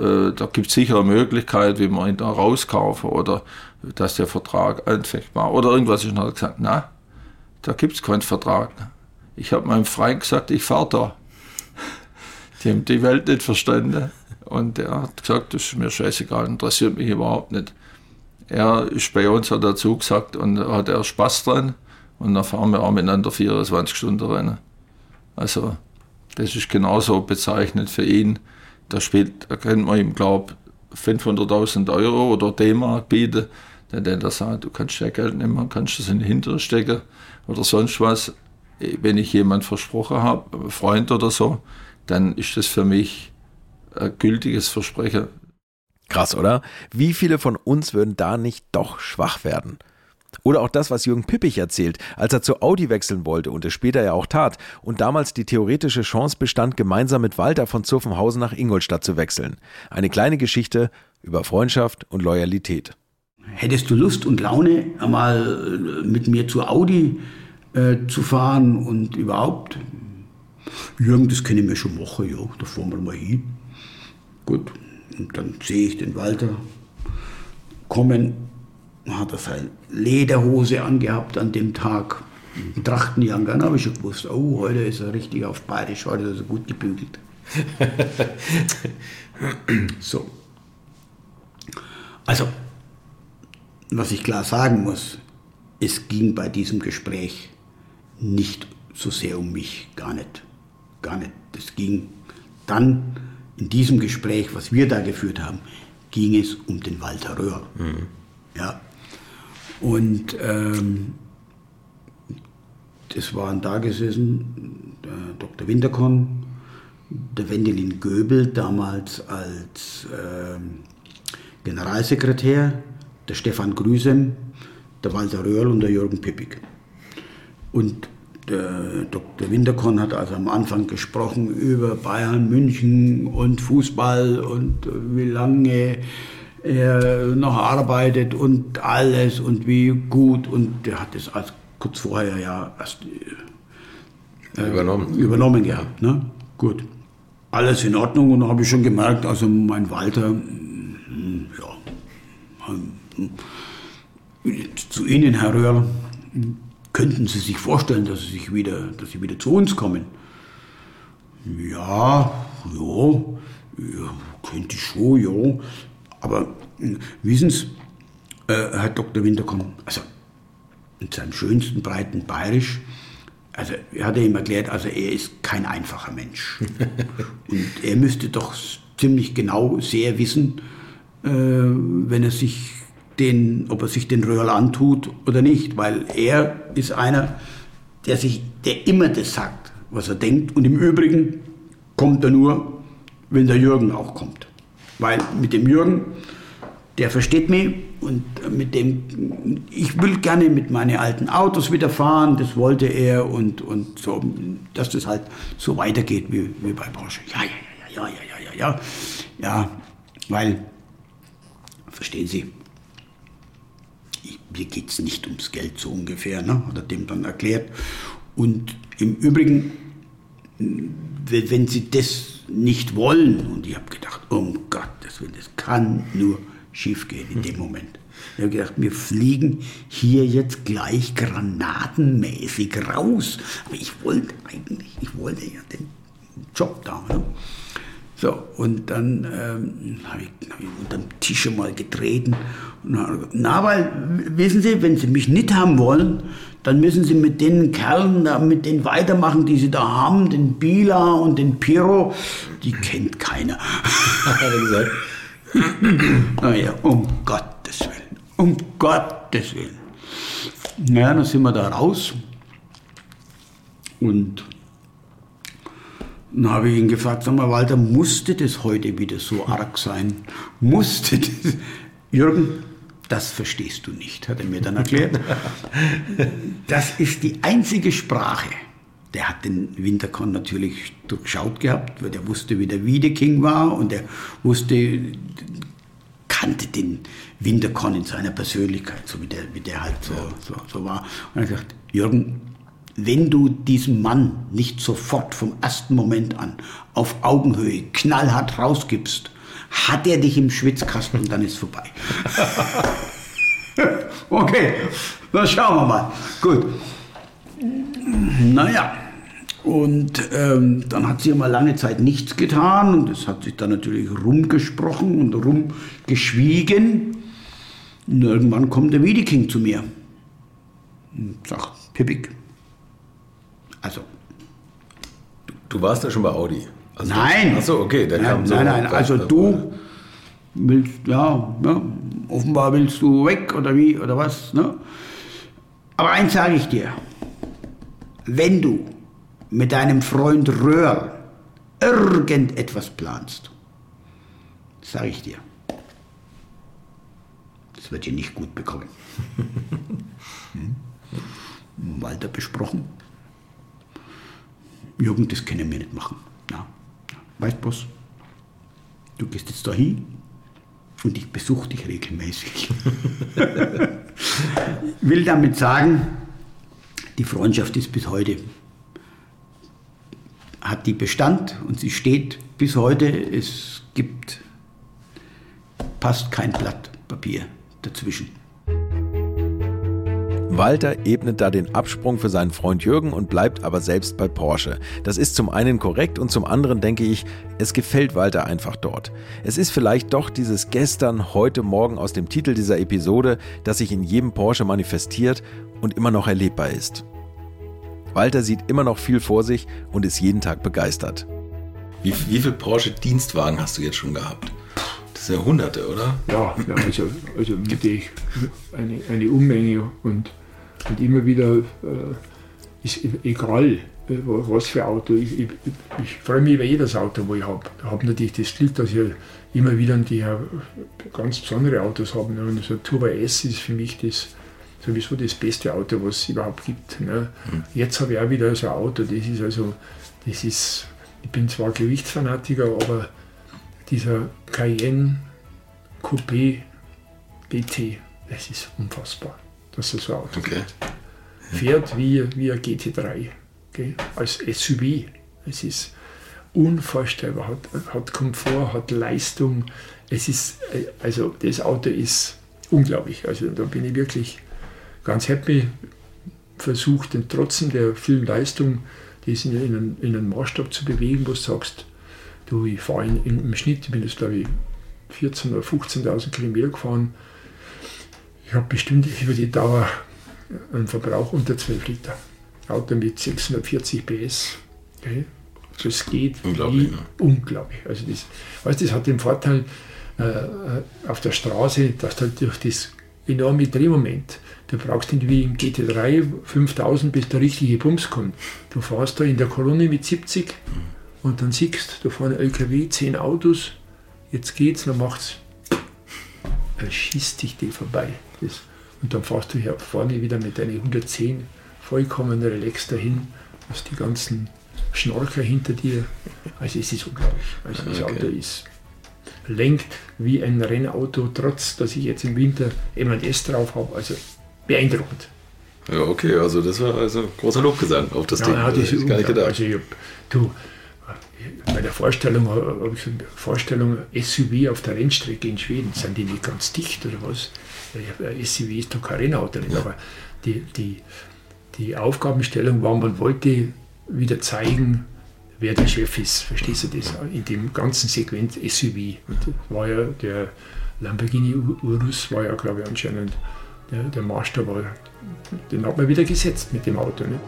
Speaker 8: Äh, da gibt es sicher eine Möglichkeit, wie man ihn da rauskaufen oder dass der Vertrag anfechtbar oder irgendwas. Er hat gesagt, na, da gibt es keinen Vertrag. Ich habe meinem Freund gesagt, ich fahre da. Die haben die Welt nicht verstanden. Und er hat gesagt, das ist mir scheißegal, interessiert mich überhaupt nicht. Er ist bei uns, hat dazu gesagt, und hat er Spaß dran. Und dann fahren wir auch miteinander 24 Stunden Rennen. Also, das ist genauso bezeichnend für ihn. Da spielt, da können wir ihm, glaube ich, 500.000 Euro oder D-Mark bieten. Dann denkt er sagt, du kannst ja Geld nehmen, kannst das in den Hintern stecken oder sonst was. Wenn ich jemand versprochen habe, Freund oder so, dann ist das für mich ein gültiges Versprechen.
Speaker 1: Krass, oder? Wie viele von uns würden da nicht doch schwach werden? Oder auch das, was Jürgen Pippich erzählt, als er zu Audi wechseln wollte und es später ja auch tat und damals die theoretische Chance bestand, gemeinsam mit Walter von Zuffenhausen nach Ingolstadt zu wechseln. Eine kleine Geschichte über Freundschaft und Loyalität.
Speaker 7: Hättest du Lust und Laune, einmal mit mir zu Audi äh, zu fahren und überhaupt? Jürgen, das kenne ich mir schon machen, ja, da fahren wir mal hin. Gut, und dann sehe ich den Walter kommen, hat er seine Lederhose angehabt an dem Tag, Trachtenjagen, dann habe ich schon gewusst, oh, heute ist er richtig auf Bayerisch, heute ist er gut gebügelt. [LAUGHS] so. Also, was ich klar sagen muss, es ging bei diesem Gespräch nicht so sehr um mich, gar nicht. Gar nicht. Es ging dann in diesem Gespräch, was wir da geführt haben, ging es um den Walter Röhr. Mhm. Ja. Und ähm, das waren da gesessen der Dr. Winterkorn, der Wendelin Göbel, damals als ähm, Generalsekretär, der Stefan Grüsem, der Walter Röhrl und der Jürgen Pippig. Und der Dr. Winterkorn hat also am Anfang gesprochen über Bayern, München und Fußball und wie lange er noch arbeitet und alles und wie gut. Und der hat das als kurz vorher ja erst äh, übernommen. übernommen gehabt. Ne? Gut. Alles in Ordnung und da habe ich schon gemerkt, also mein Walter, hm, ja, hm, zu Ihnen, Herr Röhrl, könnten Sie sich vorstellen, dass Sie, sich wieder, dass Sie wieder zu uns kommen? Ja, ja, ja könnte ich schon, ja. Aber hm, wissen Sie, äh, Herr Dr. Winterkorn, also in seinem schönsten breiten Bayerisch, also er hat ihm erklärt, also er ist kein einfacher Mensch. [LAUGHS] Und er müsste doch ziemlich genau sehr wissen, äh, wenn er sich den, ob er sich den Röhrl antut oder nicht, weil er ist einer, der sich, der immer das sagt, was er denkt und im Übrigen kommt er nur, wenn der Jürgen auch kommt. Weil mit dem Jürgen, der versteht mich und mit dem, ich will gerne mit meinen alten Autos wieder fahren, das wollte er und, und so, dass das halt so weitergeht wie, wie bei Porsche. Ja, ja, ja, ja, ja, ja, ja, ja, weil, verstehen Sie, mir geht es nicht ums Geld so ungefähr, ne? hat er dem dann erklärt. Und im Übrigen, wenn Sie das nicht wollen, und ich habe gedacht, um Gottes Willen, das kann nur schief gehen in dem Moment. Ich habe gedacht, wir fliegen hier jetzt gleich granatenmäßig raus. Aber ich wollte eigentlich, ich wollte ja den Job da. Ne? So, und dann ähm, habe ich, hab ich unter dem Tisch mal getreten. Na, weil, wissen Sie, wenn Sie mich nicht haben wollen, dann müssen Sie mit den Kerlen, mit denen weitermachen, die Sie da haben, den Bila und den Piro, die kennt keiner. Hat er gesagt. [LAUGHS] naja, um Gottes Willen, um Gottes Willen. Naja, dann sind wir da raus und Dann habe ich ihn gefragt, sag mal, Walter, musste das heute wieder so arg sein? Musste das? Jürgen, das verstehst du nicht, hat er mir dann erklärt. Das ist die einzige Sprache. Der hat den Winterkorn natürlich durchschaut gehabt, weil der wusste, wie der Wiedeking war und er wusste, kannte den Winterkorn in seiner Persönlichkeit, so wie der, wie der halt so, so, so war. Und er hat gesagt, Jürgen, wenn du diesem Mann nicht sofort vom ersten Moment an auf Augenhöhe knallhart rausgibst, hat er dich im Schwitzkasten dann ist vorbei. [LAUGHS] okay, dann schauen wir mal. Gut. Naja, und ähm, dann hat sie immer lange Zeit nichts getan und es hat sich dann natürlich rumgesprochen und rumgeschwiegen. Und irgendwann kommt der Wiedeking zu mir und sagt, Pippig, also.
Speaker 1: Du warst ja schon bei Audi.
Speaker 7: Also nein.
Speaker 1: Achso, okay,
Speaker 7: nein,
Speaker 1: so.
Speaker 7: Nein, nein, also du willst, ja, ja, offenbar willst du weg oder wie oder was. Ne? Aber eins sage ich dir, wenn du mit deinem Freund Röhr irgendetwas planst, sage ich dir, das wird ihr nicht gut bekommen. [LAUGHS] hm? Walter besprochen. Jürgen, das können wir nicht machen. Ja. Weißt du was? Du gehst jetzt da hin und ich besuche dich regelmäßig. [LAUGHS] Will damit sagen, die Freundschaft ist bis heute, hat die Bestand und sie steht bis heute. Es gibt, passt kein Blatt Papier dazwischen.
Speaker 1: Walter ebnet da den Absprung für seinen Freund Jürgen und bleibt aber selbst bei Porsche. Das ist zum einen korrekt und zum anderen denke ich, es gefällt Walter einfach dort. Es ist vielleicht doch dieses gestern, heute, morgen aus dem Titel dieser Episode, das sich in jedem Porsche manifestiert und immer noch erlebbar ist. Walter sieht immer noch viel vor sich und ist jeden Tag begeistert. Wie, wie viele Porsche-Dienstwagen hast du jetzt schon gehabt? Das sind ja Hunderte, oder?
Speaker 4: Ja, ja also, also mit ich eine, eine Unmenge und und immer wieder äh, ist egal, äh, was für Auto. Ich, ich, ich freue mich über jedes Auto, wo ich habe. Ich habe natürlich das Glück, dass ich immer wieder die ganz besondere Autos habe. Ne? Und so ein Turbo S ist für mich das sowieso das beste Auto, was es überhaupt gibt. Ne? Mhm. Jetzt habe ich auch wieder so ein Auto, das ist also, das ist, ich bin zwar Gewichtsfanatiker, aber dieser Cayenne Coupé GT, das ist unfassbar dass er so Auto okay. fährt wie, wie ein GT3 okay? als SUV. Es ist unvorstellbar, hat, hat Komfort, hat Leistung. Es ist, also das Auto ist unglaublich. Also da bin ich wirklich ganz happy. Versucht den trotzdem der Filmleistung, das in, in, einen, in einen Maßstab zu bewegen, wo du sagst, du, ich fahre im Schnitt, ich bin jetzt glaube ich 14.000 oder 15.000 Kilometer gefahren, ich habe bestimmt über die Dauer einen Verbrauch unter 12 Liter. Auto mit 640 PS. Okay. Das geht unglaublich. Ne? Unglaublich. Also das, weißt, das hat den Vorteil äh, auf der Straße, dass du halt durch das enorme Drehmoment, du brauchst nicht wie im GT3 5000, bis der richtige Bums kommt. Du fährst da in der Kolonne mit 70 mhm. und dann siehst du vorne LKW, 10 Autos, jetzt geht's, dann macht's, er schießt dich dir vorbei. Das, und dann fährst du hier vorne wieder mit deinen 110 vollkommen relaxed dahin, hast die ganzen Schnorcher hinter dir. Also es ist unglaublich. Also das okay. Auto ist lenkt wie ein Rennauto, trotz dass ich jetzt im Winter M&S drauf habe. Also beeindruckend.
Speaker 1: Ja, okay, also das war also großer Lobgesang auf das ja, Ding. Ja, das
Speaker 4: ist gar nicht gedacht. Also ich, du, bei der Vorstellung, habe ich Vorstellung SUV auf der Rennstrecke in Schweden, sind die nicht ganz dicht oder was? SUV ist doch kein Rennauto nicht, aber die, die, die Aufgabenstellung war, man wollte wieder zeigen, wer der Chef ist. Verstehst du das? In dem ganzen Segment SUV. Und war ja der Lamborghini Urus, war ja, glaube ich, anscheinend der, der Maßstab, den hat man wieder gesetzt mit dem Auto. Nicht?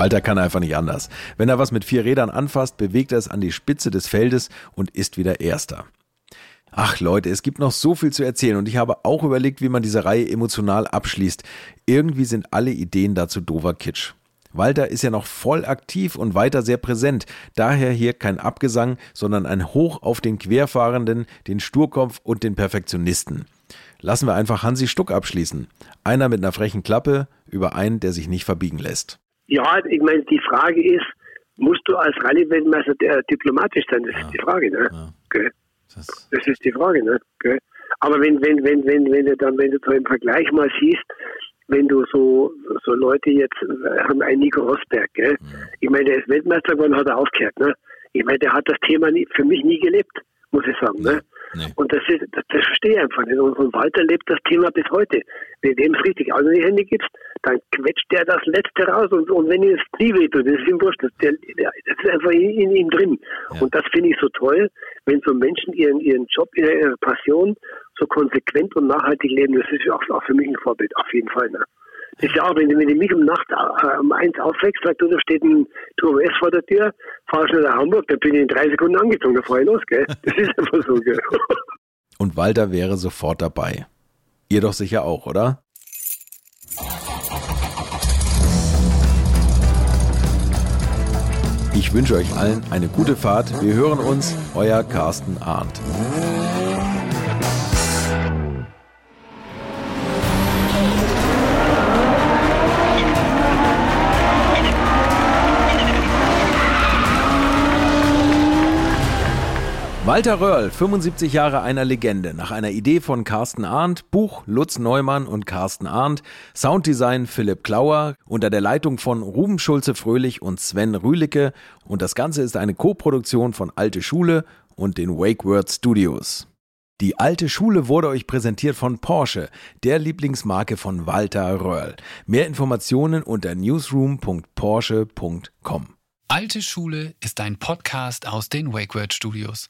Speaker 1: Walter kann einfach nicht anders. Wenn er was mit vier Rädern anfasst, bewegt er es an die Spitze des Feldes und ist wieder Erster. Ach Leute, es gibt noch so viel zu erzählen und ich habe auch überlegt, wie man diese Reihe emotional abschließt. Irgendwie sind alle Ideen dazu dover Kitsch. Walter ist ja noch voll aktiv und weiter sehr präsent. Daher hier kein Abgesang, sondern ein Hoch auf den Querfahrenden, den Sturkopf und den Perfektionisten. Lassen wir einfach Hansi Stuck abschließen. Einer mit einer frechen Klappe über einen, der sich nicht verbiegen lässt.
Speaker 12: Ja, ich meine, die Frage ist, musst du als Rallye-Weltmeister diplomatisch sein? Das ja. ist die Frage, ne? Ja. Okay. Das, das, ist die Frage, ne? Okay. Aber wenn, wenn, wenn, wenn, wenn du dann, wenn du so im Vergleich mal siehst, wenn du so, so Leute jetzt haben, ein Nico Rosberg, gell? Mhm. Ich meine, der ist Weltmeister geworden, hat er aufgehört, ne? Ich meine, der hat das Thema nie, für mich nie gelebt, muss ich sagen, ne? Nee. Und das, ist, das, das verstehe ich einfach nicht. Und von Walter lebt das Thema bis heute. Wenn dem es richtig in die Hände gibst, dann quetscht der das Letzte raus. Und, und wenn ihm das Knie wehtut, das ist ihm wurscht. Das, der, der, das ist einfach in, in ihm drin. Ja. Und das finde ich so toll, wenn so Menschen ihren, ihren Job, ihre Passion so konsequent und nachhaltig leben. Das ist auch, auch für mich ein Vorbild, auf jeden Fall. Ne? Das ist ja auch, wenn, wenn du mich um Nacht äh, um eins aufwächst, sagst du, da steht ein Turbo S vor der Tür, fahr schnell nach Hamburg, dann bin ich in drei Sekunden angezogen, da fahre ich los, gell? Das ist einfach so, gell?
Speaker 1: Und Walter wäre sofort dabei. Ihr doch sicher auch, oder? Ich wünsche euch allen eine gute Fahrt. Wir hören uns, euer Carsten Arndt. Walter Röhrl, 75 Jahre einer Legende, nach einer Idee von Carsten Arndt, Buch Lutz Neumann und Carsten Arndt, Sounddesign Philipp Klauer, unter der Leitung von Ruben Schulze-Fröhlich und Sven Rühlicke und das Ganze ist eine Co-Produktion von Alte Schule und den Wake Word Studios. Die alte Schule wurde euch präsentiert von Porsche, der Lieblingsmarke von Walter Röhrl. Mehr Informationen unter newsroom.porsche.com.
Speaker 13: Alte Schule ist ein Podcast aus den WakeWord Studios.